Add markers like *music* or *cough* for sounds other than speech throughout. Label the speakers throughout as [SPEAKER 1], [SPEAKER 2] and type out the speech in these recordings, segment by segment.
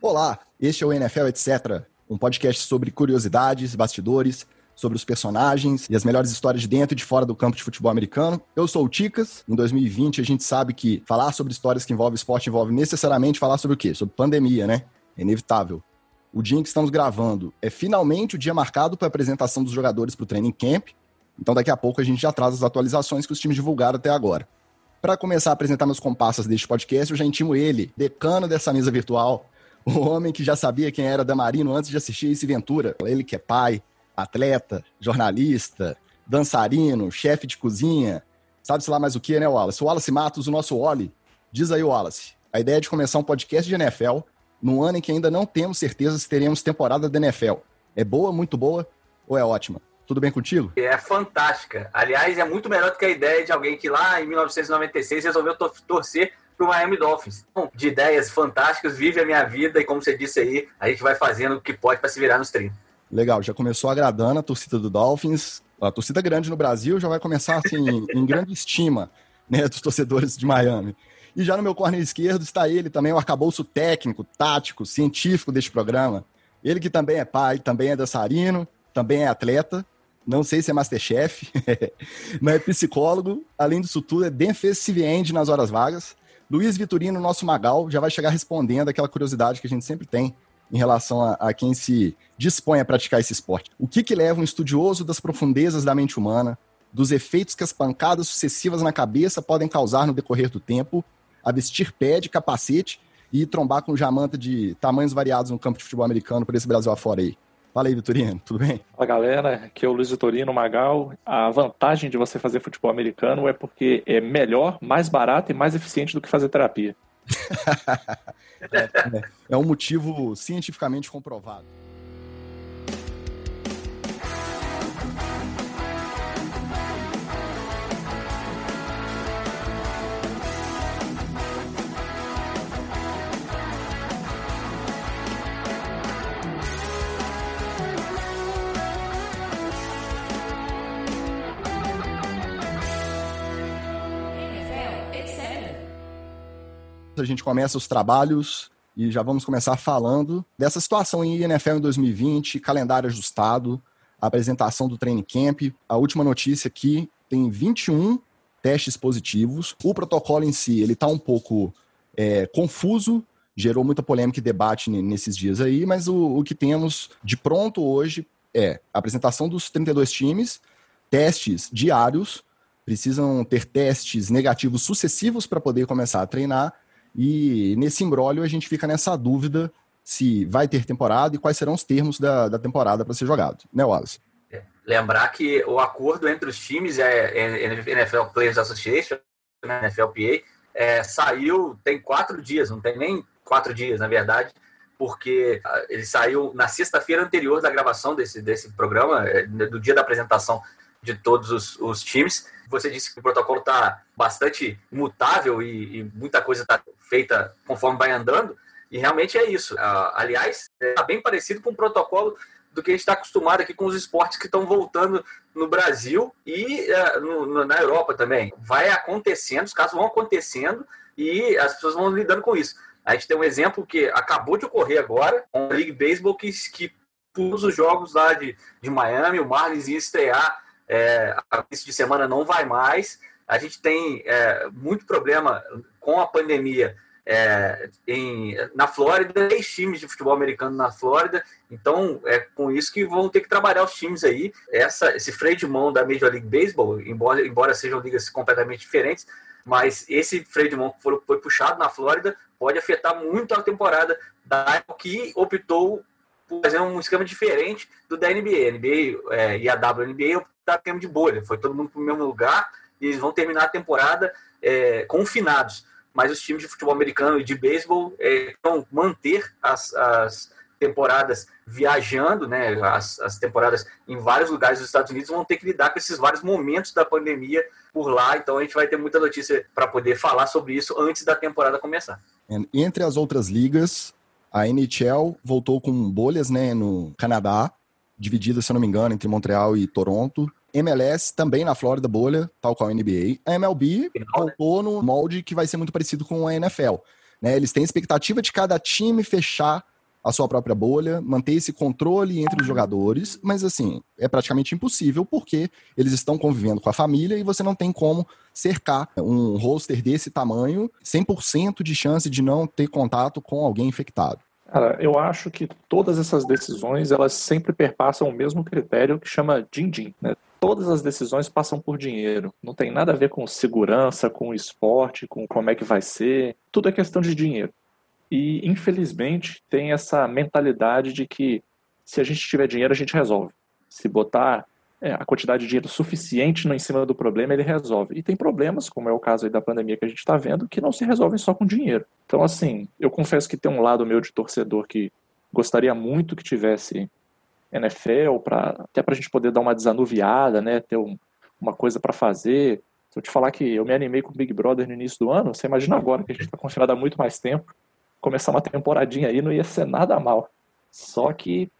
[SPEAKER 1] Olá, este é o NFL Etc., um podcast sobre curiosidades, bastidores, sobre os personagens e as melhores histórias de dentro e de fora do campo de futebol americano. Eu sou o Ticas. Em 2020, a gente sabe que falar sobre histórias que envolvem esporte envolve necessariamente falar sobre o quê? Sobre pandemia, né? É inevitável. O dia em que estamos gravando é finalmente o dia marcado para a apresentação dos jogadores para o training camp. Então, daqui a pouco a gente já traz as atualizações que os times divulgaram até agora. Para começar a apresentar meus comparsas deste podcast, eu já intimo ele, decano dessa mesa virtual, o homem que já sabia quem era Damarino antes de assistir esse Ventura. Ele que é pai, atleta, jornalista, dançarino, chefe de cozinha, sabe-se lá mais o que, né, Wallace? O Wallace Matos, o nosso Wally. Diz aí, Wallace, a ideia é de começar um podcast de NFL num ano em que ainda não temos certeza se teremos temporada da NFL. É boa, muito boa ou é ótima? Tudo bem contigo?
[SPEAKER 2] É fantástica. Aliás, é muito melhor do que a ideia de alguém que lá em 1996 resolveu torcer para o Miami Dolphins. Bom, de ideias fantásticas, vive a minha vida e, como você disse aí, a gente vai fazendo o que pode para se virar nos 30.
[SPEAKER 1] Legal, já começou agradando a torcida do Dolphins. A torcida grande no Brasil já vai começar assim, em grande estima né, dos torcedores de Miami. E já no meu corner esquerdo está ele também, o arcabouço técnico, tático, científico deste programa. Ele que também é pai, também é dançarino, também é atleta. Não sei se é Masterchef, *laughs* mas é psicólogo. Além disso tudo, é defensive end nas horas vagas. Luiz Vitorino, nosso Magal, já vai chegar respondendo aquela curiosidade que a gente sempre tem em relação a, a quem se dispõe a praticar esse esporte. O que, que leva um estudioso das profundezas da mente humana, dos efeitos que as pancadas sucessivas na cabeça podem causar no decorrer do tempo a vestir pé de capacete e trombar com jamanta de tamanhos variados no campo de futebol americano por esse Brasil afora aí. Fala aí, Vitorino, tudo bem?
[SPEAKER 3] Fala galera, aqui é o Luiz Vitorino Magal. A vantagem de você fazer futebol americano é porque é melhor, mais barato e mais eficiente do que fazer terapia. *laughs*
[SPEAKER 1] é, é, é um motivo cientificamente comprovado. A gente começa os trabalhos e já vamos começar falando dessa situação em NFL em 2020, calendário ajustado, apresentação do training camp. A última notícia aqui tem 21 testes positivos. O protocolo em si ele está um pouco é, confuso, gerou muita polêmica e debate nesses dias aí, mas o, o que temos de pronto hoje é a apresentação dos 32 times, testes diários, precisam ter testes negativos sucessivos para poder começar a treinar e nesse embrólio a gente fica nessa dúvida se vai ter temporada e quais serão os termos da, da temporada para ser jogado, né, Wallace?
[SPEAKER 2] É, lembrar que o acordo entre os times é, é NFL Players Association, né, NFLPA, é, saiu tem quatro dias, não tem nem quatro dias, na verdade, porque ah, ele saiu na sexta-feira anterior da gravação desse, desse programa, é, do dia da apresentação de todos os, os times. Você disse que o protocolo está bastante mutável e, e muita coisa está feita conforme vai andando, e realmente é isso. Uh, aliás, está bem parecido com o protocolo do que a gente está acostumado aqui com os esportes que estão voltando no Brasil e uh, no, no, na Europa também. Vai acontecendo, os casos vão acontecendo e as pessoas vão lidando com isso. A gente tem um exemplo que acabou de ocorrer agora, com a League Baseball, que, que todos os jogos lá de, de Miami, o Marlins ia estrear é, a início de semana não vai mais. A gente tem é, muito problema com a pandemia é, em, na Flórida, três times de futebol americano na Flórida, então é com isso que vão ter que trabalhar os times aí. Essa, esse freio de mão da Major League Baseball, embora, embora sejam ligas completamente diferentes, mas esse freio de mão que foi, foi puxado na Flórida pode afetar muito a temporada da que optou fazer um esquema diferente do da NBA. A NBA é, e a WNBA está tendo de bolha. Foi todo mundo para o mesmo lugar e eles vão terminar a temporada é, confinados. Mas os times de futebol americano e de beisebol é, vão manter as, as temporadas viajando, né, as, as, temporadas em vários lugares dos Estados Unidos vão ter que lidar com esses vários momentos da pandemia por lá. Então a gente vai ter muita notícia para poder falar sobre isso antes da temporada começar.
[SPEAKER 1] Entre as outras ligas, a NHL voltou com bolhas né, no Canadá, dividida, se eu não me engano, entre Montreal e Toronto. MLS também na Flórida bolha, tal qual a NBA. A MLB voltou no molde que vai ser muito parecido com a NFL. Né? Eles têm expectativa de cada time fechar a sua própria bolha, manter esse controle entre os jogadores, mas assim, é praticamente impossível porque eles estão convivendo com a família e você não tem como cercar um roster desse tamanho 100% de chance de não ter contato com alguém infectado.
[SPEAKER 3] Cara, eu acho que todas essas decisões, elas sempre perpassam o mesmo critério que chama din-din, né? Todas as decisões passam por dinheiro. Não tem nada a ver com segurança, com esporte, com como é que vai ser. Tudo é questão de dinheiro. E, infelizmente, tem essa mentalidade de que se a gente tiver dinheiro, a gente resolve. Se botar é, a quantidade de dinheiro suficiente em cima do problema, ele resolve. E tem problemas, como é o caso da pandemia que a gente está vendo, que não se resolvem só com dinheiro. Então, assim, eu confesso que tem um lado meu de torcedor que gostaria muito que tivesse NFL, pra, até para a gente poder dar uma desanuviada, né, ter um, uma coisa para fazer. Se eu te falar que eu me animei com o Big Brother no início do ano, você imagina agora que a gente está confinado há muito mais tempo começar uma temporadinha aí não ia ser nada mal. Só que,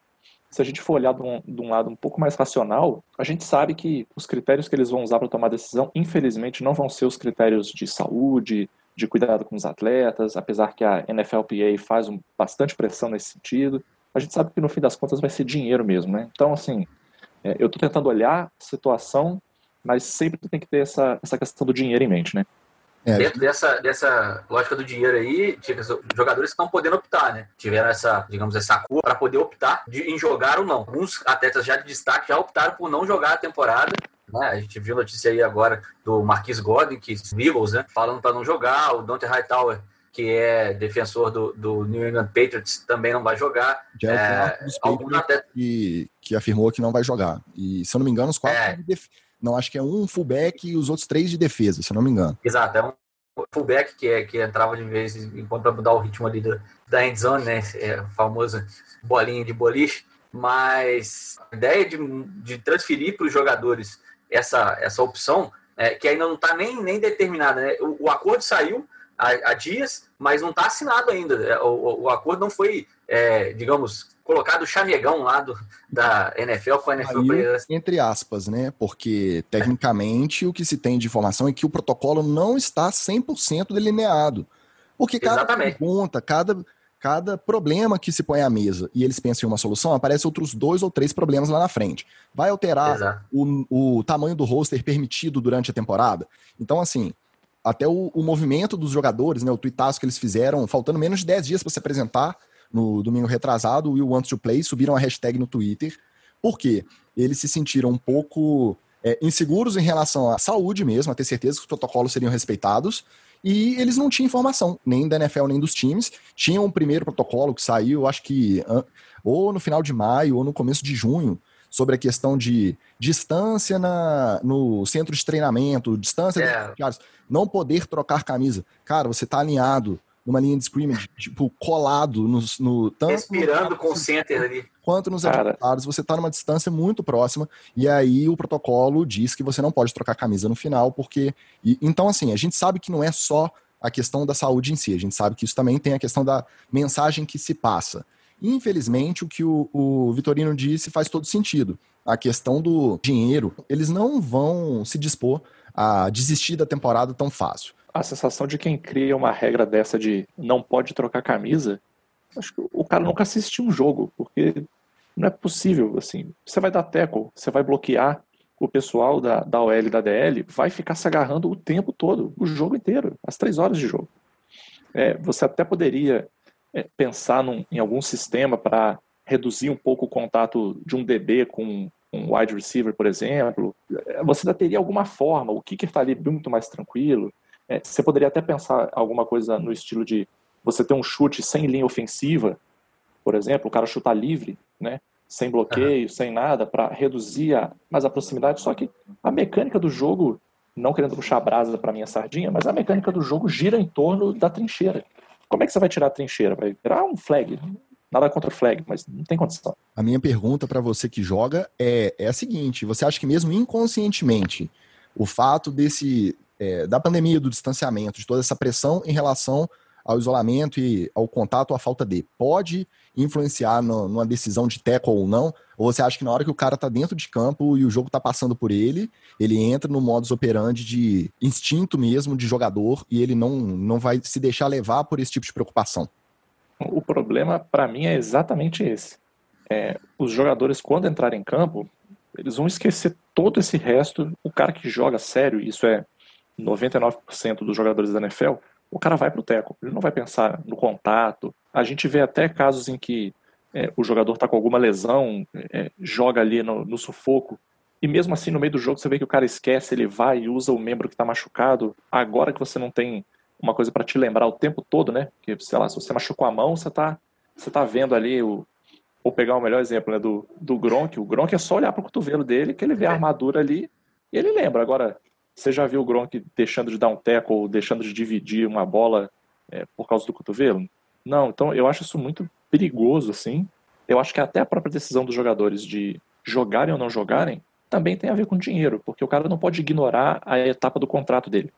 [SPEAKER 3] se a gente for olhar de um, de um lado um pouco mais racional, a gente sabe que os critérios que eles vão usar para tomar decisão, infelizmente, não vão ser os critérios de saúde, de cuidado com os atletas, apesar que a NFLPA faz um, bastante pressão nesse sentido. A gente sabe que no fim das contas vai ser dinheiro mesmo, né? Então, assim, é, eu estou tentando olhar a situação, mas sempre tem que ter essa, essa questão do dinheiro em mente, né?
[SPEAKER 2] É, Dentro dessa, dessa lógica do dinheiro aí, jogadores estão podendo optar, né? Tiveram essa, digamos, essa cura para poder optar de, em jogar ou não. Alguns atletas já de destaque já optaram por não jogar a temporada. Né? A gente viu notícia aí agora do Marquis Godwin, que Eagles, né? Falando para não jogar. O Dante Hightower, que é defensor do, do New England Patriots, também não vai jogar.
[SPEAKER 1] Já é, é até... que, que afirmou que não vai jogar. E, se eu não me engano, os quatro é. Não, acho que é um fullback e os outros três de defesa, se não me engano.
[SPEAKER 2] Exato, é um fullback que, é, que entrava de vez em quando para mudar o ritmo ali do, da endzone, né? É, famoso bolinha de boliche. Mas a ideia de, de transferir para os jogadores essa, essa opção, é, que ainda não está nem, nem determinada, né? O, o acordo saiu há, há, dias, mas não está assinado ainda. É, o, o, acordo não foi, é, digamos, colocado o chamegão lá do, da NFL com a NFL
[SPEAKER 1] Aí, Entre aspas, né? Porque, tecnicamente, o que se tem de informação é que o protocolo não está 100% delineado. Porque cada Exatamente. pergunta, cada, cada problema que se põe à mesa e eles pensam em uma solução, aparece outros dois ou três problemas lá na frente. Vai alterar o, o tamanho do roster permitido durante a temporada? Então, assim, até o, o movimento dos jogadores, né, o tuitaço que eles fizeram, faltando menos de 10 dias para se apresentar, no domingo retrasado, o Will Wants to Play, subiram a hashtag no Twitter. Por quê? Eles se sentiram um pouco é, inseguros em relação à saúde mesmo, a ter certeza que os protocolos seriam respeitados. E eles não tinham informação, nem da NFL, nem dos times. Tinham um primeiro protocolo que saiu, acho que ou no final de maio ou no começo de junho, sobre a questão de distância na, no centro de treinamento, distância é. não poder trocar camisa. Cara, você está alinhado numa linha de scrimmage, tipo, colado no, no
[SPEAKER 2] tanto respirando no, com o center ali.
[SPEAKER 1] Quanto nos adversários, você está numa distância muito próxima e aí o protocolo diz que você não pode trocar camisa no final, porque e, então assim, a gente sabe que não é só a questão da saúde em si, a gente sabe que isso também tem a questão da mensagem que se passa. Infelizmente, o que o, o Vitorino disse faz todo sentido. A questão do dinheiro, eles não vão se dispor a desistir da temporada tão fácil
[SPEAKER 3] a sensação de quem cria uma regra dessa de não pode trocar camisa, acho que o cara nunca assistiu um jogo, porque não é possível, assim, você vai dar tackle, você vai bloquear o pessoal da, da OL e da DL, vai ficar se agarrando o tempo todo, o jogo inteiro, as três horas de jogo. É, você até poderia é, pensar num, em algum sistema para reduzir um pouco o contato de um DB com um wide receiver, por exemplo. É, você ainda teria alguma forma, o kicker está ali muito mais tranquilo, é, você poderia até pensar alguma coisa no estilo de você ter um chute sem linha ofensiva, por exemplo, o cara chutar livre, né? Sem bloqueio, uhum. sem nada, para reduzir a, mais a proximidade. Só que a mecânica do jogo, não querendo puxar brasa para minha sardinha, mas a mecânica do jogo gira em torno da trincheira. Como é que você vai tirar a trincheira? Vai virar um flag. Nada contra o flag, mas não tem condição.
[SPEAKER 1] A minha pergunta para você que joga é, é a seguinte: você acha que mesmo inconscientemente o fato desse é, da pandemia, do distanciamento, de toda essa pressão em relação ao isolamento e ao contato, à falta de, pode influenciar no, numa decisão de teco ou não? Ou você acha que na hora que o cara tá dentro de campo e o jogo tá passando por ele, ele entra no modus operandi de instinto mesmo de jogador e ele não, não vai se deixar levar por esse tipo de preocupação?
[SPEAKER 3] O problema, para mim, é exatamente esse. É, os jogadores, quando entrarem em campo, eles vão esquecer todo esse resto. O cara que joga sério, isso é 99% dos jogadores da NFL, o cara vai pro teco. Ele não vai pensar no contato. A gente vê até casos em que é, o jogador está com alguma lesão, é, joga ali no, no, sufoco, e mesmo assim no meio do jogo você vê que o cara esquece, ele vai e usa o membro que está machucado. Agora que você não tem uma coisa para te lembrar o tempo todo, né? Que, sei lá, se você machucou a mão, você tá, você tá vendo ali o. Vou pegar o melhor exemplo, né? Do, do Gronk. O Gronk é só olhar pro cotovelo dele, que ele vê a armadura ali e ele lembra. Agora, você já viu o Gronk deixando de dar um teco ou deixando de dividir uma bola é, por causa do cotovelo? Não, então eu acho isso muito perigoso, assim. Eu acho que até a própria decisão dos jogadores de jogarem ou não jogarem também tem a ver com dinheiro, porque o cara não pode ignorar a etapa do contrato dele.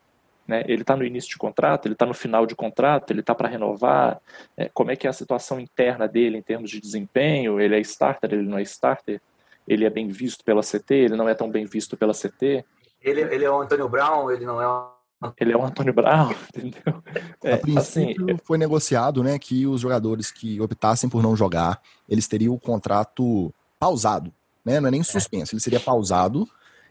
[SPEAKER 3] Né? Ele está no início de contrato, ele está no final de contrato, ele está para renovar. É, como é que é a situação interna dele em termos de desempenho? Ele é starter, ele não é starter? Ele é bem visto pela CT, ele não é tão bem visto pela CT?
[SPEAKER 2] Ele, ele é o Antônio Brown, ele não é o
[SPEAKER 3] ele é o Antônio Brown, *laughs* entendeu?
[SPEAKER 1] É, a princípio assim, foi negociado, né, que os jogadores que optassem por não jogar, eles teriam o contrato pausado, né? Não é nem suspenso, ele seria pausado,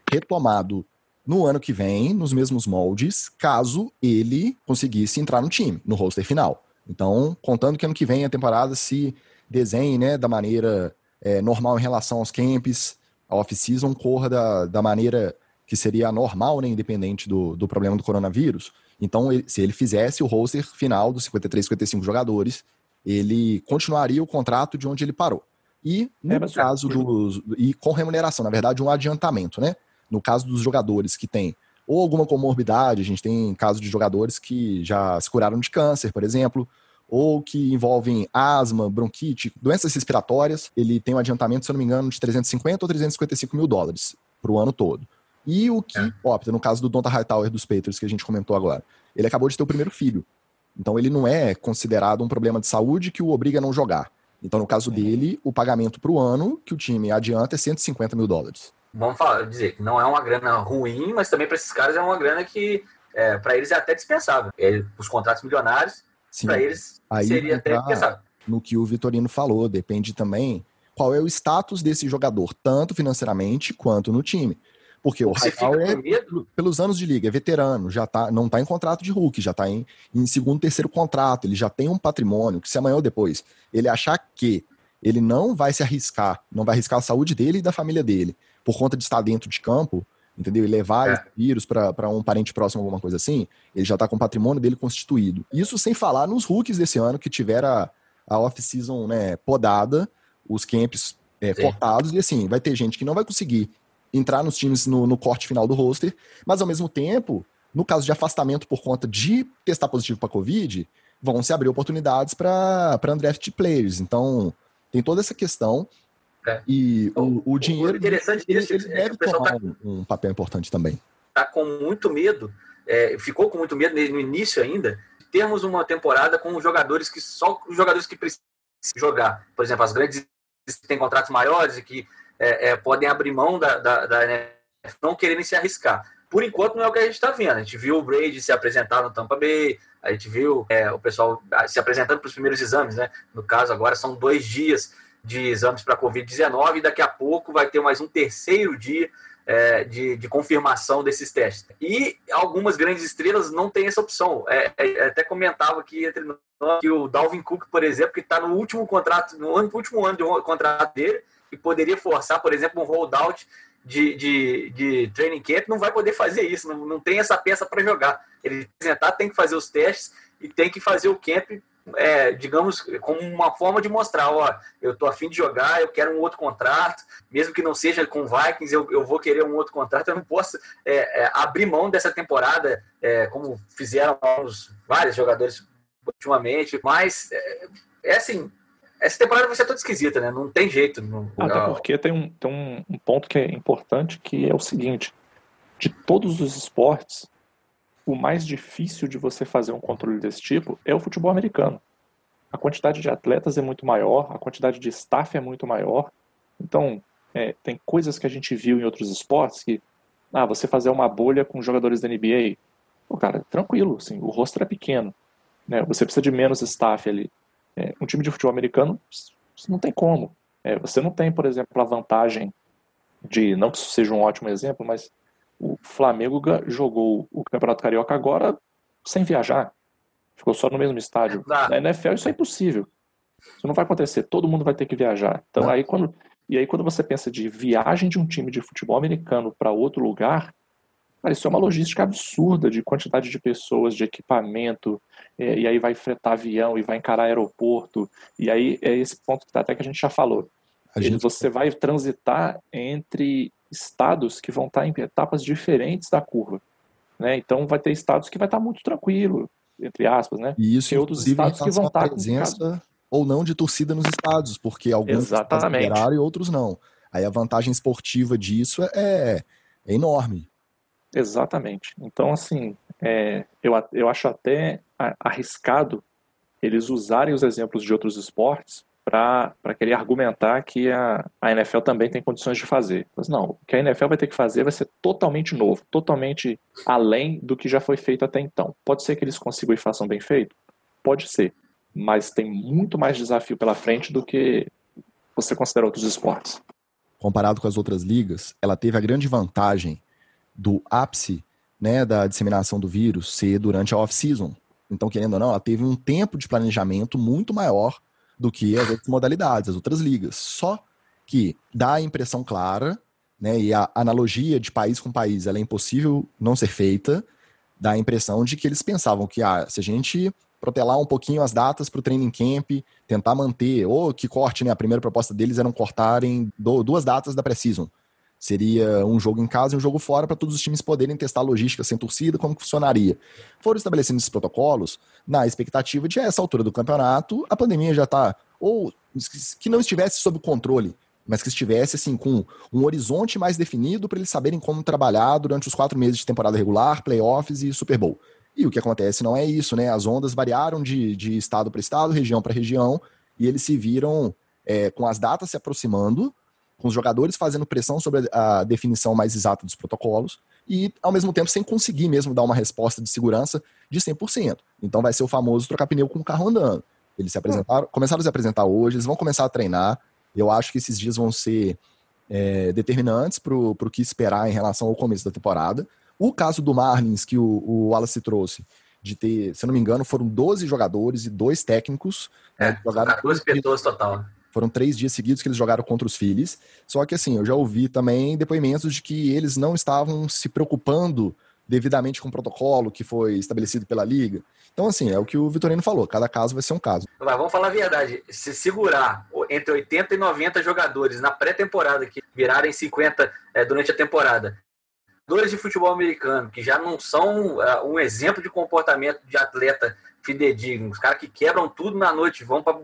[SPEAKER 1] retomado no ano que vem, nos mesmos moldes, caso ele conseguisse entrar no time, no roster final. Então, contando que ano que vem a temporada se desenhe né, da maneira é, normal em relação aos camps, a off-season corra da, da maneira que seria normal, né, independente do, do problema do coronavírus. Então, ele, se ele fizesse o roster final dos 53, 55 jogadores, ele continuaria o contrato de onde ele parou. E no é, caso dos. E com remuneração, na verdade, um adiantamento, né? No caso dos jogadores que têm ou alguma comorbidade, a gente tem casos de jogadores que já se curaram de câncer, por exemplo, ou que envolvem asma, bronquite, doenças respiratórias, ele tem um adiantamento, se eu não me engano, de 350 ou 355 mil dólares para o ano todo. E o que é. opta, no caso do Donta Hightower dos Patriots, que a gente comentou agora, ele acabou de ter o primeiro filho. Então ele não é considerado um problema de saúde que o obriga a não jogar. Então, no caso dele, o pagamento para o ano que o time adianta é 150 mil dólares.
[SPEAKER 2] Vamos falar, dizer que não é uma grana ruim, mas também para esses caras é uma grana que, é, para eles, é até dispensável. É, os contratos milionários, para eles, Aí seria até dispensável.
[SPEAKER 1] No que o Vitorino falou, depende também qual é o status desse jogador, tanto financeiramente quanto no time. Porque o Hightower, é, pelos anos de liga, é veterano, já tá, não está em contrato de Hulk, já está em, em segundo, terceiro contrato, ele já tem um patrimônio que se amanhã ou depois ele achar que ele não vai se arriscar, não vai arriscar a saúde dele e da família dele, por conta de estar dentro de campo, entendeu? E levar é. vírus para um parente próximo, alguma coisa assim, ele já está com o patrimônio dele constituído. Isso sem falar nos rookies desse ano que tiveram a, a off-season né, podada, os camps é, cortados, e assim, vai ter gente que não vai conseguir entrar nos times no, no corte final do roster, mas ao mesmo tempo, no caso de afastamento por conta de testar positivo para Covid, vão se abrir oportunidades para undrafted players. Então, tem toda essa questão. É. E o, o, dinheiro. O
[SPEAKER 2] interessante
[SPEAKER 1] ele,
[SPEAKER 2] disso
[SPEAKER 1] ele é deve tomar tá, um, um, papel importante também.
[SPEAKER 2] Está com muito medo, é, ficou com muito medo no início ainda, de termos uma temporada com jogadores que só os jogadores que precisam jogar. Por exemplo, as grandes que têm contratos maiores e que é, é, podem abrir mão da, da, da NFL, não quererem se arriscar. Por enquanto não é o que a gente está vendo. A gente viu o Brady se apresentar no Tampa Bay, a gente viu é, o pessoal se apresentando para os primeiros exames, né? No caso, agora são dois dias de exames para Covid-19 e daqui a pouco vai ter mais um terceiro dia é, de, de, confirmação desses testes. E algumas grandes estrelas não têm essa opção. É, é, até comentava aqui entre nós que o Dalvin Cook, por exemplo, que está no último contrato, no último ano de contrato dele, e poderia forçar, por exemplo, um holdout de, de, de training camp, não vai poder fazer isso, não, não tem essa peça para jogar. Ele apresentar, tem que fazer os testes e tem que fazer o camp, é, digamos, como uma forma de mostrar, ó, eu tô afim de jogar, eu quero um outro contrato, mesmo que não seja com Vikings, eu, eu vou querer um outro contrato, eu não posso é, é, abrir mão dessa temporada, é, como fizeram vários jogadores ultimamente, mas é, é assim, essa temporada vai ser toda esquisita, né? Não tem jeito. Não...
[SPEAKER 3] Até porque tem, um, tem um, ponto que é importante, que é o seguinte. De todos os esportes, o mais difícil de você fazer um controle desse tipo é o futebol americano. A quantidade de atletas é muito maior, a quantidade de staff é muito maior. Então, é, tem coisas que a gente viu em outros esportes que, ah, você fazer uma bolha com jogadores da NBA, pô, cara, tranquilo, assim, o rosto é pequeno, né? Você precisa de menos staff ali. É, um time de futebol americano não tem como. É, você não tem, por exemplo, a vantagem de, não que isso seja um ótimo exemplo, mas o Flamengo jogou o Campeonato Carioca agora sem viajar. Ficou só no mesmo estádio. Na NFL isso é impossível. Isso não vai acontecer. Todo mundo vai ter que viajar. Então aí quando e aí quando você pensa de viagem de um time de futebol americano para outro lugar, cara, isso é uma logística absurda de quantidade de pessoas, de equipamento, é, e aí vai fretar avião e vai encarar aeroporto. E aí é esse ponto que até que a gente já falou. Gente... Você vai transitar entre estados que vão estar em etapas diferentes da curva. Né? Então vai ter estados que vai estar muito tranquilo, entre aspas, né?
[SPEAKER 1] E isso, Tem outros estados que vão estar presença com... ou não de torcida nos estados, porque alguns liberaram e outros não. Aí a vantagem esportiva disso é, é enorme.
[SPEAKER 3] Exatamente. Então, assim, é, eu, eu acho até arriscado eles usarem os exemplos de outros esportes para querer argumentar que a, a NFL também tem condições de fazer. Mas não, o que a NFL vai ter que fazer vai ser totalmente novo, totalmente além do que já foi feito até então. Pode ser que eles consigam e façam bem feito? Pode ser. Mas tem muito mais desafio pela frente do que você considera outros esportes.
[SPEAKER 1] Comparado com as outras ligas, ela teve a grande vantagem do ápice né, da disseminação do vírus ser durante a off-season. Então, querendo ou não, ela teve um tempo de planejamento muito maior do que as outras modalidades, as outras ligas. Só que dá a impressão clara, né, e a analogia de país com país ela é impossível não ser feita, dá a impressão de que eles pensavam que ah, se a gente protelar um pouquinho as datas para o training camp, tentar manter, ou que corte, né? A primeira proposta deles era cortarem duas datas da pré-season. Seria um jogo em casa e um jogo fora para todos os times poderem testar a logística sem torcida, como funcionaria. Foram estabelecendo esses protocolos na expectativa de, a essa altura do campeonato, a pandemia já está, ou que não estivesse sob controle, mas que estivesse assim com um horizonte mais definido para eles saberem como trabalhar durante os quatro meses de temporada regular, playoffs e Super Bowl. E o que acontece não é isso, né? As ondas variaram de, de estado para estado, região para região, e eles se viram é, com as datas se aproximando com os jogadores fazendo pressão sobre a definição mais exata dos protocolos e, ao mesmo tempo, sem conseguir mesmo dar uma resposta de segurança de 100%. Então vai ser o famoso trocar pneu com o carro andando. Eles se apresentaram, começaram a se apresentar hoje, eles vão começar a treinar. Eu acho que esses dias vão ser é, determinantes para o que esperar em relação ao começo da temporada. O caso do Marlins, que o, o Wallace trouxe, de ter, se eu não me engano, foram 12 jogadores e dois técnicos.
[SPEAKER 2] É, né, jogaram 14 pessoas total.
[SPEAKER 1] Foram três dias seguidos que eles jogaram contra os Phillies. Só que assim, eu já ouvi também depoimentos de que eles não estavam se preocupando devidamente com o protocolo que foi estabelecido pela liga. Então, assim, é o que o Vitorino falou, cada caso vai ser um caso.
[SPEAKER 2] Mas vamos falar a verdade, se segurar entre 80 e 90 jogadores na pré-temporada que virarem 50 é, durante a temporada, jogadores de futebol americano que já não são uh, um exemplo de comportamento de atleta fidedignos, caras que quebram tudo na noite, vão para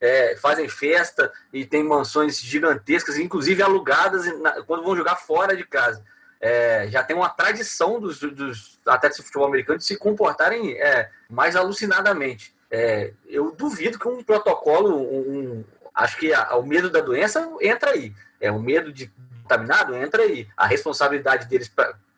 [SPEAKER 2] é, fazem festa e tem mansões gigantescas, inclusive alugadas na, quando vão jogar fora de casa. É, já tem uma tradição dos, dos, atletas de futebol americano de se comportarem é, mais alucinadamente. É, eu duvido que um protocolo, um, acho que a, o medo da doença entra aí. É o medo de contaminado entra aí. A responsabilidade deles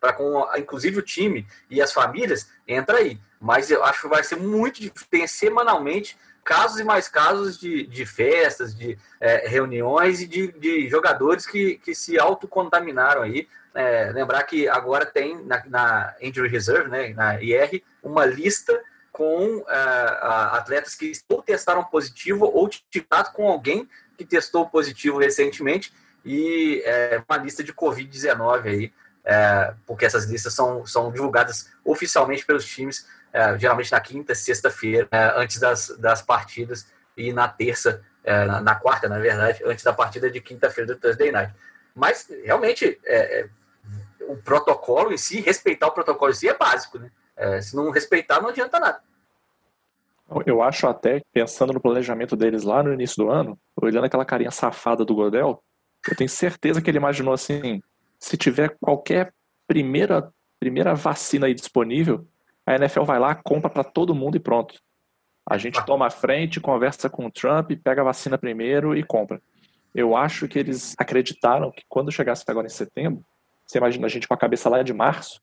[SPEAKER 2] para com, inclusive o time e as famílias entra aí mas eu acho que vai ser muito difícil. Tem semanalmente casos e mais casos de, de festas, de é, reuniões e de, de, jogadores que, que se autocontaminaram aí. É, lembrar que agora tem na, na Injury Reserve, né, na IR, uma lista com uh, atletas que ou testaram positivo ou tiveram com alguém que testou positivo recentemente e é, uma lista de Covid-19 aí, é, porque essas listas são, são divulgadas oficialmente pelos times é, geralmente na quinta, sexta-feira, é, antes das, das partidas, e na terça, é, na, na, quarta, na verdade, antes da partida de quinta-feira do Thursday Night. Mas, realmente, é, é, o protocolo em si, respeitar o protocolo em si é básico, né? Se não respeitar, não adianta nada.
[SPEAKER 3] Eu acho até, pensando no planejamento deles lá no início do ano, olhando aquela carinha safada do Godel, eu tenho certeza que ele imaginou assim, se tiver qualquer primeira, primeira vacina aí disponível, a NFL vai lá, compra para todo mundo e pronto. A gente toma a frente, conversa com o Trump, pega a vacina primeiro e compra. Eu acho que eles acreditaram que quando chegasse agora em setembro, você imagina a gente com a cabeça lá de março,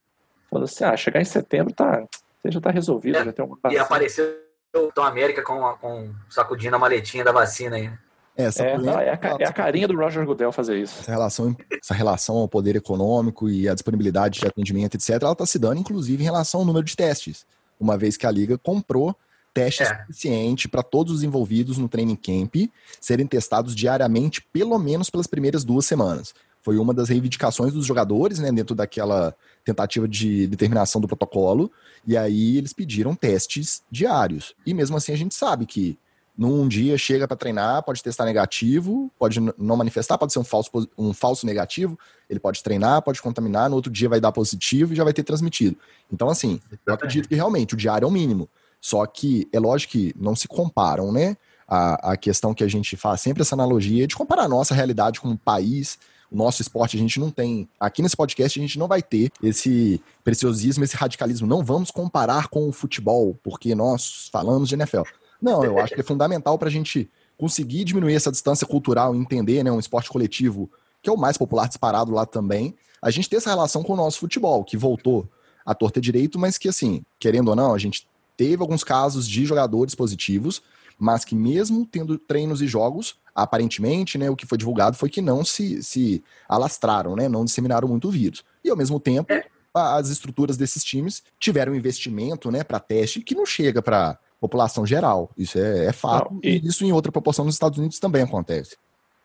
[SPEAKER 3] falando assim, ah, chegar em setembro tá, já está resolvido, é, já tem uma
[SPEAKER 2] vacina. E apareceu Capitão América com, com sacudindo a maletinha da vacina aí.
[SPEAKER 3] É, essa é, não, é, a, é, a, carinha do Roger Goodell fazer isso.
[SPEAKER 1] Essa relação, essa relação ao poder econômico e a disponibilidade de atendimento, etc., ela está se dando, inclusive, em relação ao número de testes. Uma vez que a Liga comprou testes é. suficiente para todos os envolvidos no training camp serem testados diariamente, pelo menos pelas primeiras duas semanas. Foi uma das reivindicações dos jogadores, né, dentro daquela tentativa de determinação do protocolo, e aí eles pediram testes diários. E mesmo assim a gente sabe que num dia chega para treinar, pode testar negativo, pode não manifestar, pode ser um falso, um falso negativo, ele pode treinar, pode contaminar, no outro dia vai dar positivo e já vai ter transmitido. Então, assim, eu acredito que realmente o diário é o mínimo. Só que é lógico que não se comparam, né? A, a questão que a gente faz sempre essa analogia de comparar a nossa realidade como país, o nosso esporte a gente não tem. Aqui nesse podcast a gente não vai ter esse preciosismo, esse radicalismo. Não vamos comparar com o futebol, porque nós falamos de NFL. Não, eu acho que é fundamental para a gente conseguir diminuir essa distância cultural e entender, né, um esporte coletivo que é o mais popular disparado lá também, a gente ter essa relação com o nosso futebol, que voltou à torta direito, mas que assim, querendo ou não, a gente teve alguns casos de jogadores positivos, mas que mesmo tendo treinos e jogos, aparentemente, né, o que foi divulgado foi que não se, se alastraram, né, não disseminaram muito o vírus. E ao mesmo tempo, é. as estruturas desses times tiveram investimento, né, para teste que não chega para população geral. Isso é, é fato. Não, e... e isso em outra proporção nos Estados Unidos também acontece.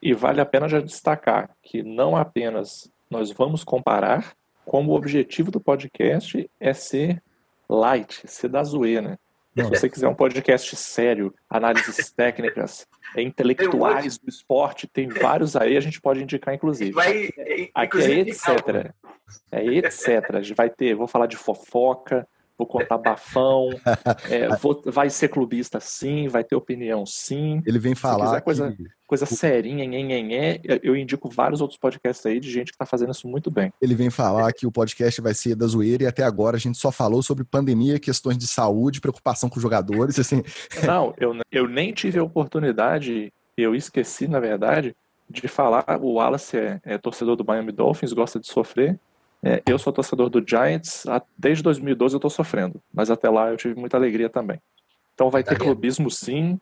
[SPEAKER 3] E vale a pena já destacar que não apenas nós vamos comparar, como o objetivo do podcast é ser light, ser da zoeira. Se você quiser um podcast sério, análises *laughs* técnicas, intelectuais do esporte, tem vários aí, a gente pode indicar, inclusive. Vai, Aqui é etc. É etc. A gente vai ter, vou falar de fofoca, vou contar bafão, *laughs* é, vou, vai ser clubista sim, vai ter opinião sim.
[SPEAKER 1] Ele vem falar.
[SPEAKER 3] coisa, que... coisa serinha, nhenhenhé, eu indico vários outros podcasts aí de gente que tá fazendo isso muito bem.
[SPEAKER 1] Ele vem falar que o podcast vai ser da zoeira e até agora a gente só falou sobre pandemia, questões de saúde, preocupação com jogadores, assim. *laughs*
[SPEAKER 3] Não, eu, eu nem tive a oportunidade, eu esqueci, na verdade, de falar, o Wallace é, é torcedor do Miami Dolphins, gosta de sofrer, é, eu sou torcedor do Giants, desde 2012 eu estou sofrendo, mas até lá eu tive muita alegria também. Então vai ter clubismo sim,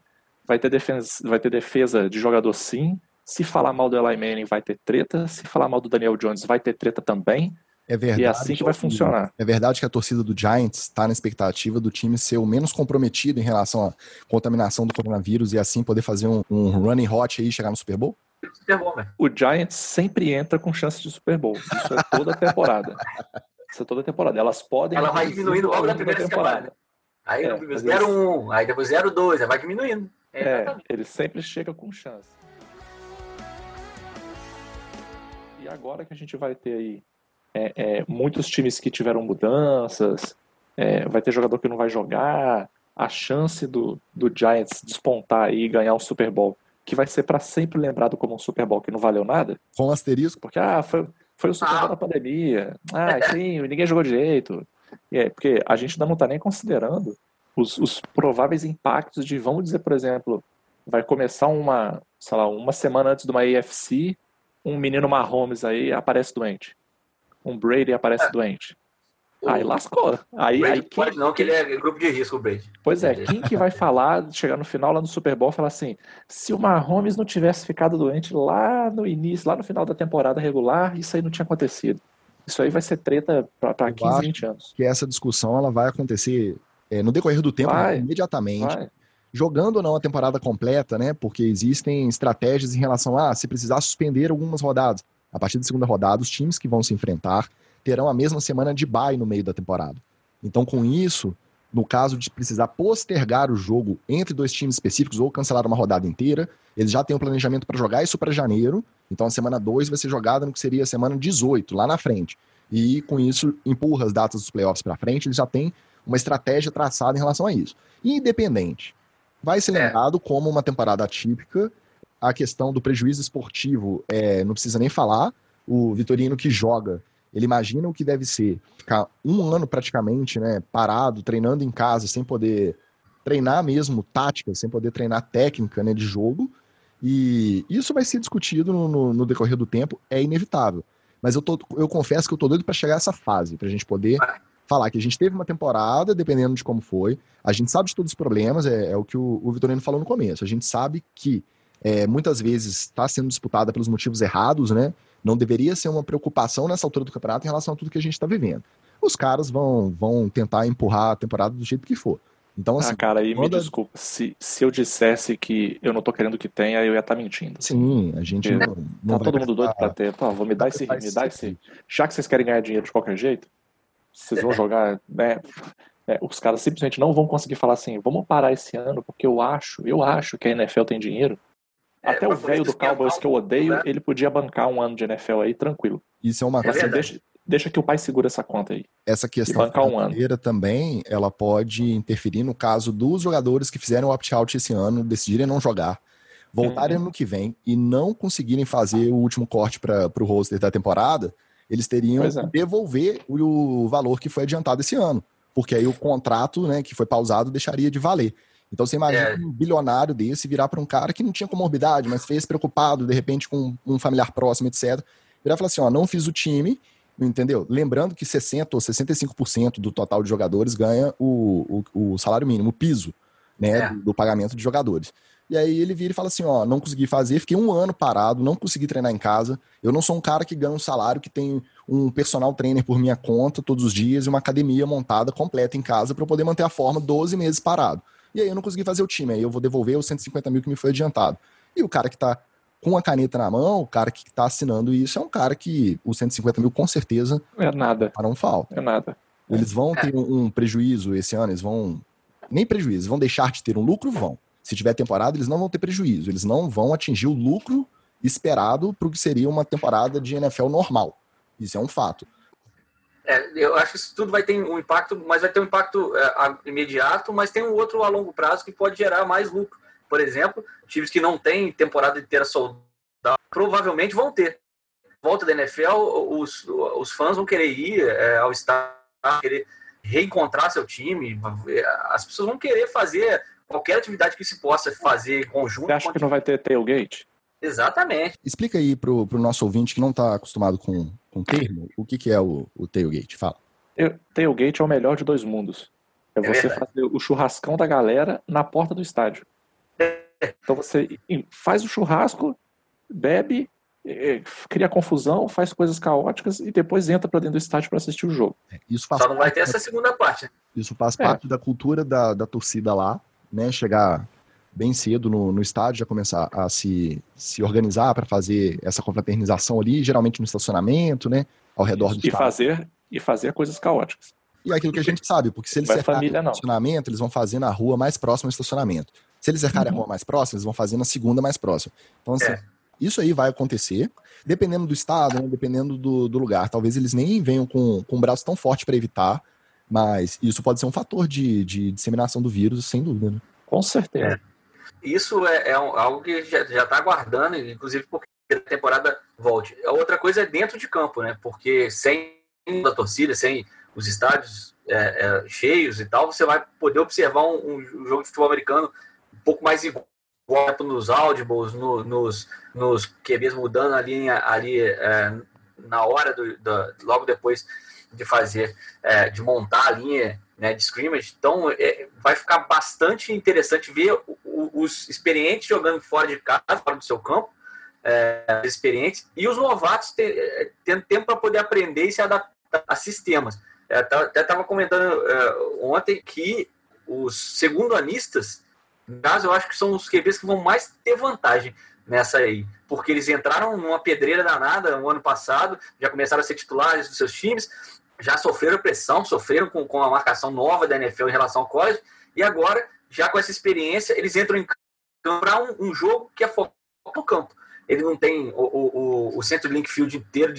[SPEAKER 3] vai ter, defesa, vai ter defesa de jogador sim. Se falar mal do Eli Manning vai ter treta, se falar mal do Daniel Jones vai ter treta também.
[SPEAKER 1] É verdade.
[SPEAKER 3] E é assim que vai funcionar.
[SPEAKER 1] É verdade que a torcida do Giants está na expectativa do time ser o menos comprometido em relação à contaminação do coronavírus e assim poder fazer um, um running hot aí e chegar no Super Bowl?
[SPEAKER 3] Super Bowl, né? O Giants sempre entra com chance de Super Bowl. Isso é toda temporada. Isso é toda temporada. Elas podem.
[SPEAKER 2] Ela vai diminuindo logo na primeira temporada. Semana. Aí é, 0-1, aí depois 0-2, aí vai diminuindo.
[SPEAKER 3] É, é ele sempre chega com chance. E agora que a gente vai ter aí é, é, muitos times que tiveram mudanças, é, vai ter jogador que não vai jogar, a chance do, do Giants despontar e ganhar um Super Bowl que vai ser para sempre lembrado como um Super Bowl que não valeu nada.
[SPEAKER 1] Com asterisco.
[SPEAKER 3] Porque, ah, foi, foi o Super Bowl ah. da pandemia. Ah, sim, *laughs* ninguém jogou direito. É, porque a gente ainda não está nem considerando os, os, prováveis impactos de, vamos dizer, por exemplo, vai começar uma, sei lá, uma semana antes de uma AFC, um menino Mahomes aí aparece doente. Um Brady aparece é. doente. Aí lascou. Aí, aí
[SPEAKER 2] quem, pode não, que ele é grupo de risco, o Brady.
[SPEAKER 3] Pois é, quem que vai falar, chegar no final lá no Super Bowl, falar assim: se o Mahomes não tivesse ficado doente lá no início, lá no final da temporada regular, isso aí não tinha acontecido. Isso aí vai ser treta para 15, 20 anos.
[SPEAKER 1] Que essa discussão ela vai acontecer é, no decorrer do tempo, vai, imediatamente. Vai. Jogando ou não a temporada completa, né? Porque existem estratégias em relação a se precisar suspender algumas rodadas. A partir da segunda rodada, os times que vão se enfrentar terão a mesma semana de bye no meio da temporada. Então, com isso, no caso de precisar postergar o jogo entre dois times específicos ou cancelar uma rodada inteira, eles já têm um planejamento para jogar isso para janeiro. Então, a semana 2 vai ser jogada no que seria a semana 18, lá na frente. E com isso, empurra as datas dos playoffs para frente, eles já têm uma estratégia traçada em relação a isso. Independente, vai ser é. lembrado como uma temporada atípica. A questão do prejuízo esportivo é, não precisa nem falar. O Vitorino que joga ele imagina o que deve ser ficar um ano praticamente, né, parado, treinando em casa, sem poder treinar mesmo tática, sem poder treinar técnica, né, de jogo. E isso vai ser discutido no, no, no decorrer do tempo, é inevitável. Mas eu, tô, eu confesso que eu tô doido para chegar a essa fase, para a gente poder falar que a gente teve uma temporada, dependendo de como foi, a gente sabe de todos os problemas, é, é o que o, o Vitorino falou no começo, a gente sabe que é, muitas vezes está sendo disputada pelos motivos errados, né? Não deveria ser uma preocupação nessa altura do campeonato em relação a tudo que a gente está vivendo. Os caras vão, vão tentar empurrar a temporada do jeito que for. Então, assim,
[SPEAKER 3] ah, cara, aí me desculpa. Se, se eu dissesse que eu não tô querendo que tenha, eu ia estar tá mentindo.
[SPEAKER 1] Sim, a gente
[SPEAKER 3] não, não Tá todo mundo doido pra ter. Pô, vou me dar esse. Me dar esse. Já que vocês querem ganhar dinheiro de qualquer jeito, vocês vão jogar. Né, é, os caras simplesmente não vão conseguir falar assim, vamos parar esse ano, porque eu acho, eu acho que a NFL tem dinheiro. É, Até o velho do Cowboys que eu odeio, né? ele podia bancar um ano de NFL aí tranquilo.
[SPEAKER 1] Isso é uma
[SPEAKER 3] coisa. Assim, deixa, deixa que o pai segura essa conta aí.
[SPEAKER 1] Essa questão financeira um também, ela pode interferir no caso dos jogadores que fizeram o opt-out esse ano, decidirem não jogar, voltarem uhum. no que vem e não conseguirem fazer o último corte para o roster da temporada, eles teriam é. que devolver o, o valor que foi adiantado esse ano. Porque aí o contrato, né, que foi pausado, deixaria de valer. Então você imagina é. um bilionário desse virar para um cara que não tinha comorbidade, mas fez preocupado, de repente, com um familiar próximo, etc. Virar e falar assim: ó, não fiz o time, entendeu? Lembrando que 60% ou 65% do total de jogadores ganha o, o, o salário mínimo, o piso, né, é. do, do, pagamento de jogadores. E aí ele vira e fala assim: ó, não consegui fazer, fiquei um ano parado, não consegui treinar em casa. Eu não sou um cara que ganha um salário que tem um personal trainer por minha conta todos os dias e uma academia montada completa em casa para poder manter a forma 12 meses parado. E aí eu não consegui fazer o time, aí eu vou devolver os 150 mil que me foi adiantado. E o cara que está com a caneta na mão, o cara que está assinando isso é um cara que os 150 mil com certeza
[SPEAKER 3] é nada.
[SPEAKER 1] Farão falta.
[SPEAKER 3] É nada.
[SPEAKER 1] Eles vão ter um, um, prejuízo esse ano, eles vão. Nem prejuízo, vão deixar de ter um lucro? Vão. Se tiver temporada, eles não vão ter prejuízo. Eles não vão atingir o lucro esperado para o que seria uma temporada de NFL normal. Isso é um fato.
[SPEAKER 2] É, eu acho que isso tudo vai ter um impacto, mas vai ter um impacto é, imediato, mas tem um outro a longo prazo que pode gerar mais lucro. Por exemplo, times que não têm temporada inteira soldada provavelmente vão ter. Volta da NFL, os, os fãs vão querer ir é, ao estádio, querer reencontrar seu time. As pessoas vão querer fazer qualquer atividade que se possa fazer em conjunto. Você
[SPEAKER 3] acha que não vai ter tailgate?
[SPEAKER 2] Exatamente.
[SPEAKER 1] Explica aí pro, pro nosso ouvinte que não está acostumado com, com termo, o que, que é o, o tailgate? Fala.
[SPEAKER 3] Tailgate é o melhor de dois mundos. É, é você fazer o churrascão da galera na porta do estádio. Então você faz o churrasco, bebe, cria confusão, faz coisas caóticas e depois entra para dentro do estádio para assistir o jogo.
[SPEAKER 1] É, isso faz
[SPEAKER 2] Só não vai ter essa segunda parte.
[SPEAKER 1] Isso faz é. parte da cultura da, da torcida lá, né? Chegar bem cedo no, no estádio, já começar a se, se organizar para fazer essa confraternização ali, geralmente no estacionamento, né? Ao redor do
[SPEAKER 3] e estádio. Fazer, e fazer coisas caóticas.
[SPEAKER 1] E é aquilo que a gente sabe, porque se eles cercarem o estacionamento, eles vão fazer na rua mais próxima ao estacionamento. Se eles cercarem uhum. a rua mais próxima, eles vão fazer na segunda mais próxima. Então, assim, é. isso aí vai acontecer, dependendo do estado, né, dependendo do, do, lugar. Talvez eles nem venham com, com um braço tão forte para evitar, mas isso pode ser um fator de, de disseminação do vírus, sem dúvida. Né?
[SPEAKER 3] Com certeza.
[SPEAKER 2] É isso é, é algo que já está aguardando, inclusive porque a temporada volte. A outra coisa é dentro de campo, né? Porque sem a torcida, sem os estádios é, é, cheios e tal, você vai poder observar um, um, jogo de futebol americano um pouco mais igual nos audibles, no, nos, nos QBs mudando a linha ali é, na hora do, do, logo depois de fazer, é, de montar a linha né, de scrimmage. Então, é, vai ficar bastante interessante ver o, o, os experientes jogando fora de casa, fora do seu campo, é, experientes, e os novatos é, tendo tempo para poder aprender e se adaptar a sistemas. É, até estava comentando é, ontem que os segundo-anistas, no caso, eu acho que são os QBs que vão mais ter vantagem nessa aí, porque eles entraram numa pedreira danada no ano passado, já começaram a ser titulares dos seus times, já sofreram pressão, sofreram com, com a marcação nova da NFL em relação ao college, e agora, já com essa experiência, eles entram em campo para um, um, jogo que é focado no campo. Ele não tem o, o, o centro de link field inteiro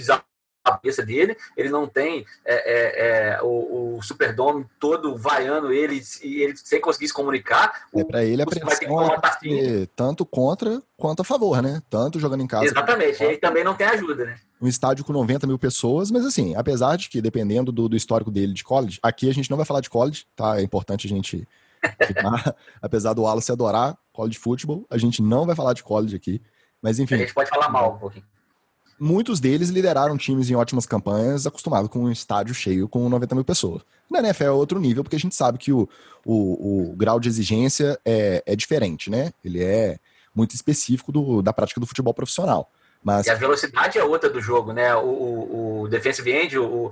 [SPEAKER 2] cabeça dele, ele não tem é, é, é, o, o Superdome todo vaiando ele e ele sem conseguir se comunicar.
[SPEAKER 1] É para ele a pressão é tanto contra quanto a favor, né? Tanto jogando em casa.
[SPEAKER 2] Exatamente, ele também não tem ajuda, né?
[SPEAKER 1] Um estádio com 90 mil pessoas, mas assim, apesar de que dependendo do, do histórico dele de college, aqui a gente não vai falar de college, tá? É importante a gente *laughs* apesar do Wallace adorar college futebol, a gente não vai falar de college aqui, mas enfim. A
[SPEAKER 2] gente pode falar mal um pouquinho.
[SPEAKER 1] Muitos deles lideraram times em ótimas campanhas, acostumado com um estádio cheio com 90 mil pessoas. Na NFL é outro nível, porque a gente sabe que o, o, o grau de exigência é, é diferente, né? Ele é muito específico do, da prática do futebol profissional. Mas...
[SPEAKER 2] E a velocidade é outra do jogo, né? O, o, o defensive end, o,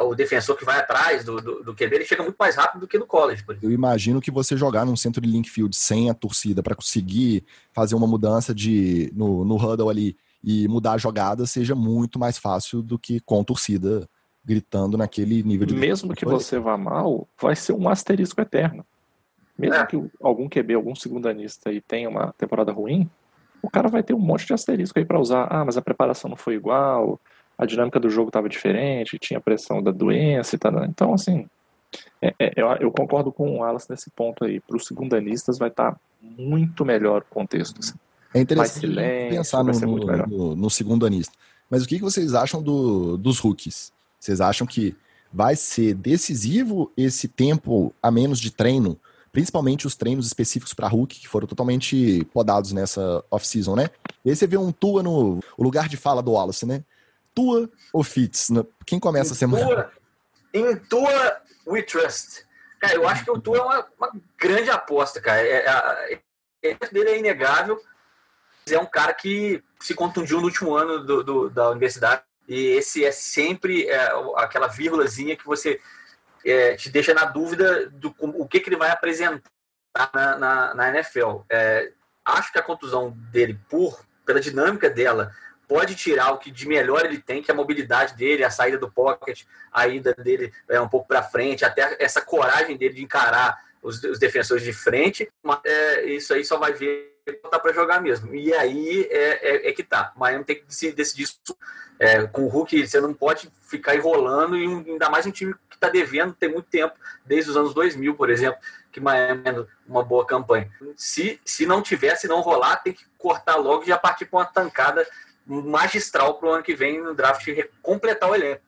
[SPEAKER 2] o defensor que vai atrás do, do, do QB, ele chega muito mais rápido do que no college.
[SPEAKER 1] Eu imagino que você jogar num centro de link field sem a torcida para conseguir fazer uma mudança de no, no huddle ali e mudar a jogada seja muito mais fácil do que com torcida gritando naquele nível de.
[SPEAKER 3] Mesmo que você vá mal, vai ser um asterisco eterno. Mesmo é. que algum QB, algum segundanista aí tenha uma temporada ruim, o cara vai ter um monte de asterisco aí para usar. Ah, mas a preparação não foi igual, a dinâmica do jogo estava diferente, tinha pressão da doença e tal. Então, assim, é, é, eu, eu, concordo com o Wallace nesse ponto aí. Para os segundanistas vai estar tá muito melhor o contexto. Assim.
[SPEAKER 1] É interessante silêncio, pensar no, no, no, no, segundo anista. Mas o que, que vocês acham do, dos rookies? Vocês acham que vai ser decisivo esse tempo a menos de treino, principalmente os treinos específicos para rookie, que foram totalmente podados nessa off-season, né? E aí você vê um Tua no o lugar de fala do Wallace, né? Tua ou Fitz? Quem começa a semana? Tua,
[SPEAKER 2] em Tua, we trust. Cara, eu acho que o Tua é uma, uma grande aposta, cara. É, é, é, dele é inegável é um cara que se contundiu no último ano do, do, da universidade. E esse é sempre é, aquela vírgulazinha que você é, te deixa na dúvida do o que, que ele vai apresentar na, na, na NFL. É, acho que a contusão dele, por pela dinâmica dela, pode tirar o que de melhor ele tem, que é a mobilidade dele, a saída do pocket, a ida dele é um pouco para frente, até essa coragem dele de encarar os, os defensores de frente. Mas, é, isso aí só vai ver botar para jogar mesmo. E aí é, é, é, que tá. Miami tem que decidir isso. É, com o Hulk, você não pode ficar enrolando, e ainda mais um time que está devendo tem muito tempo, desde os anos 2000, por exemplo, que Miami é uma boa campanha. Se, se não tiver, se não rolar, tem que cortar logo e já partir para uma tancada magistral para o ano que vem no draft completar o elenco.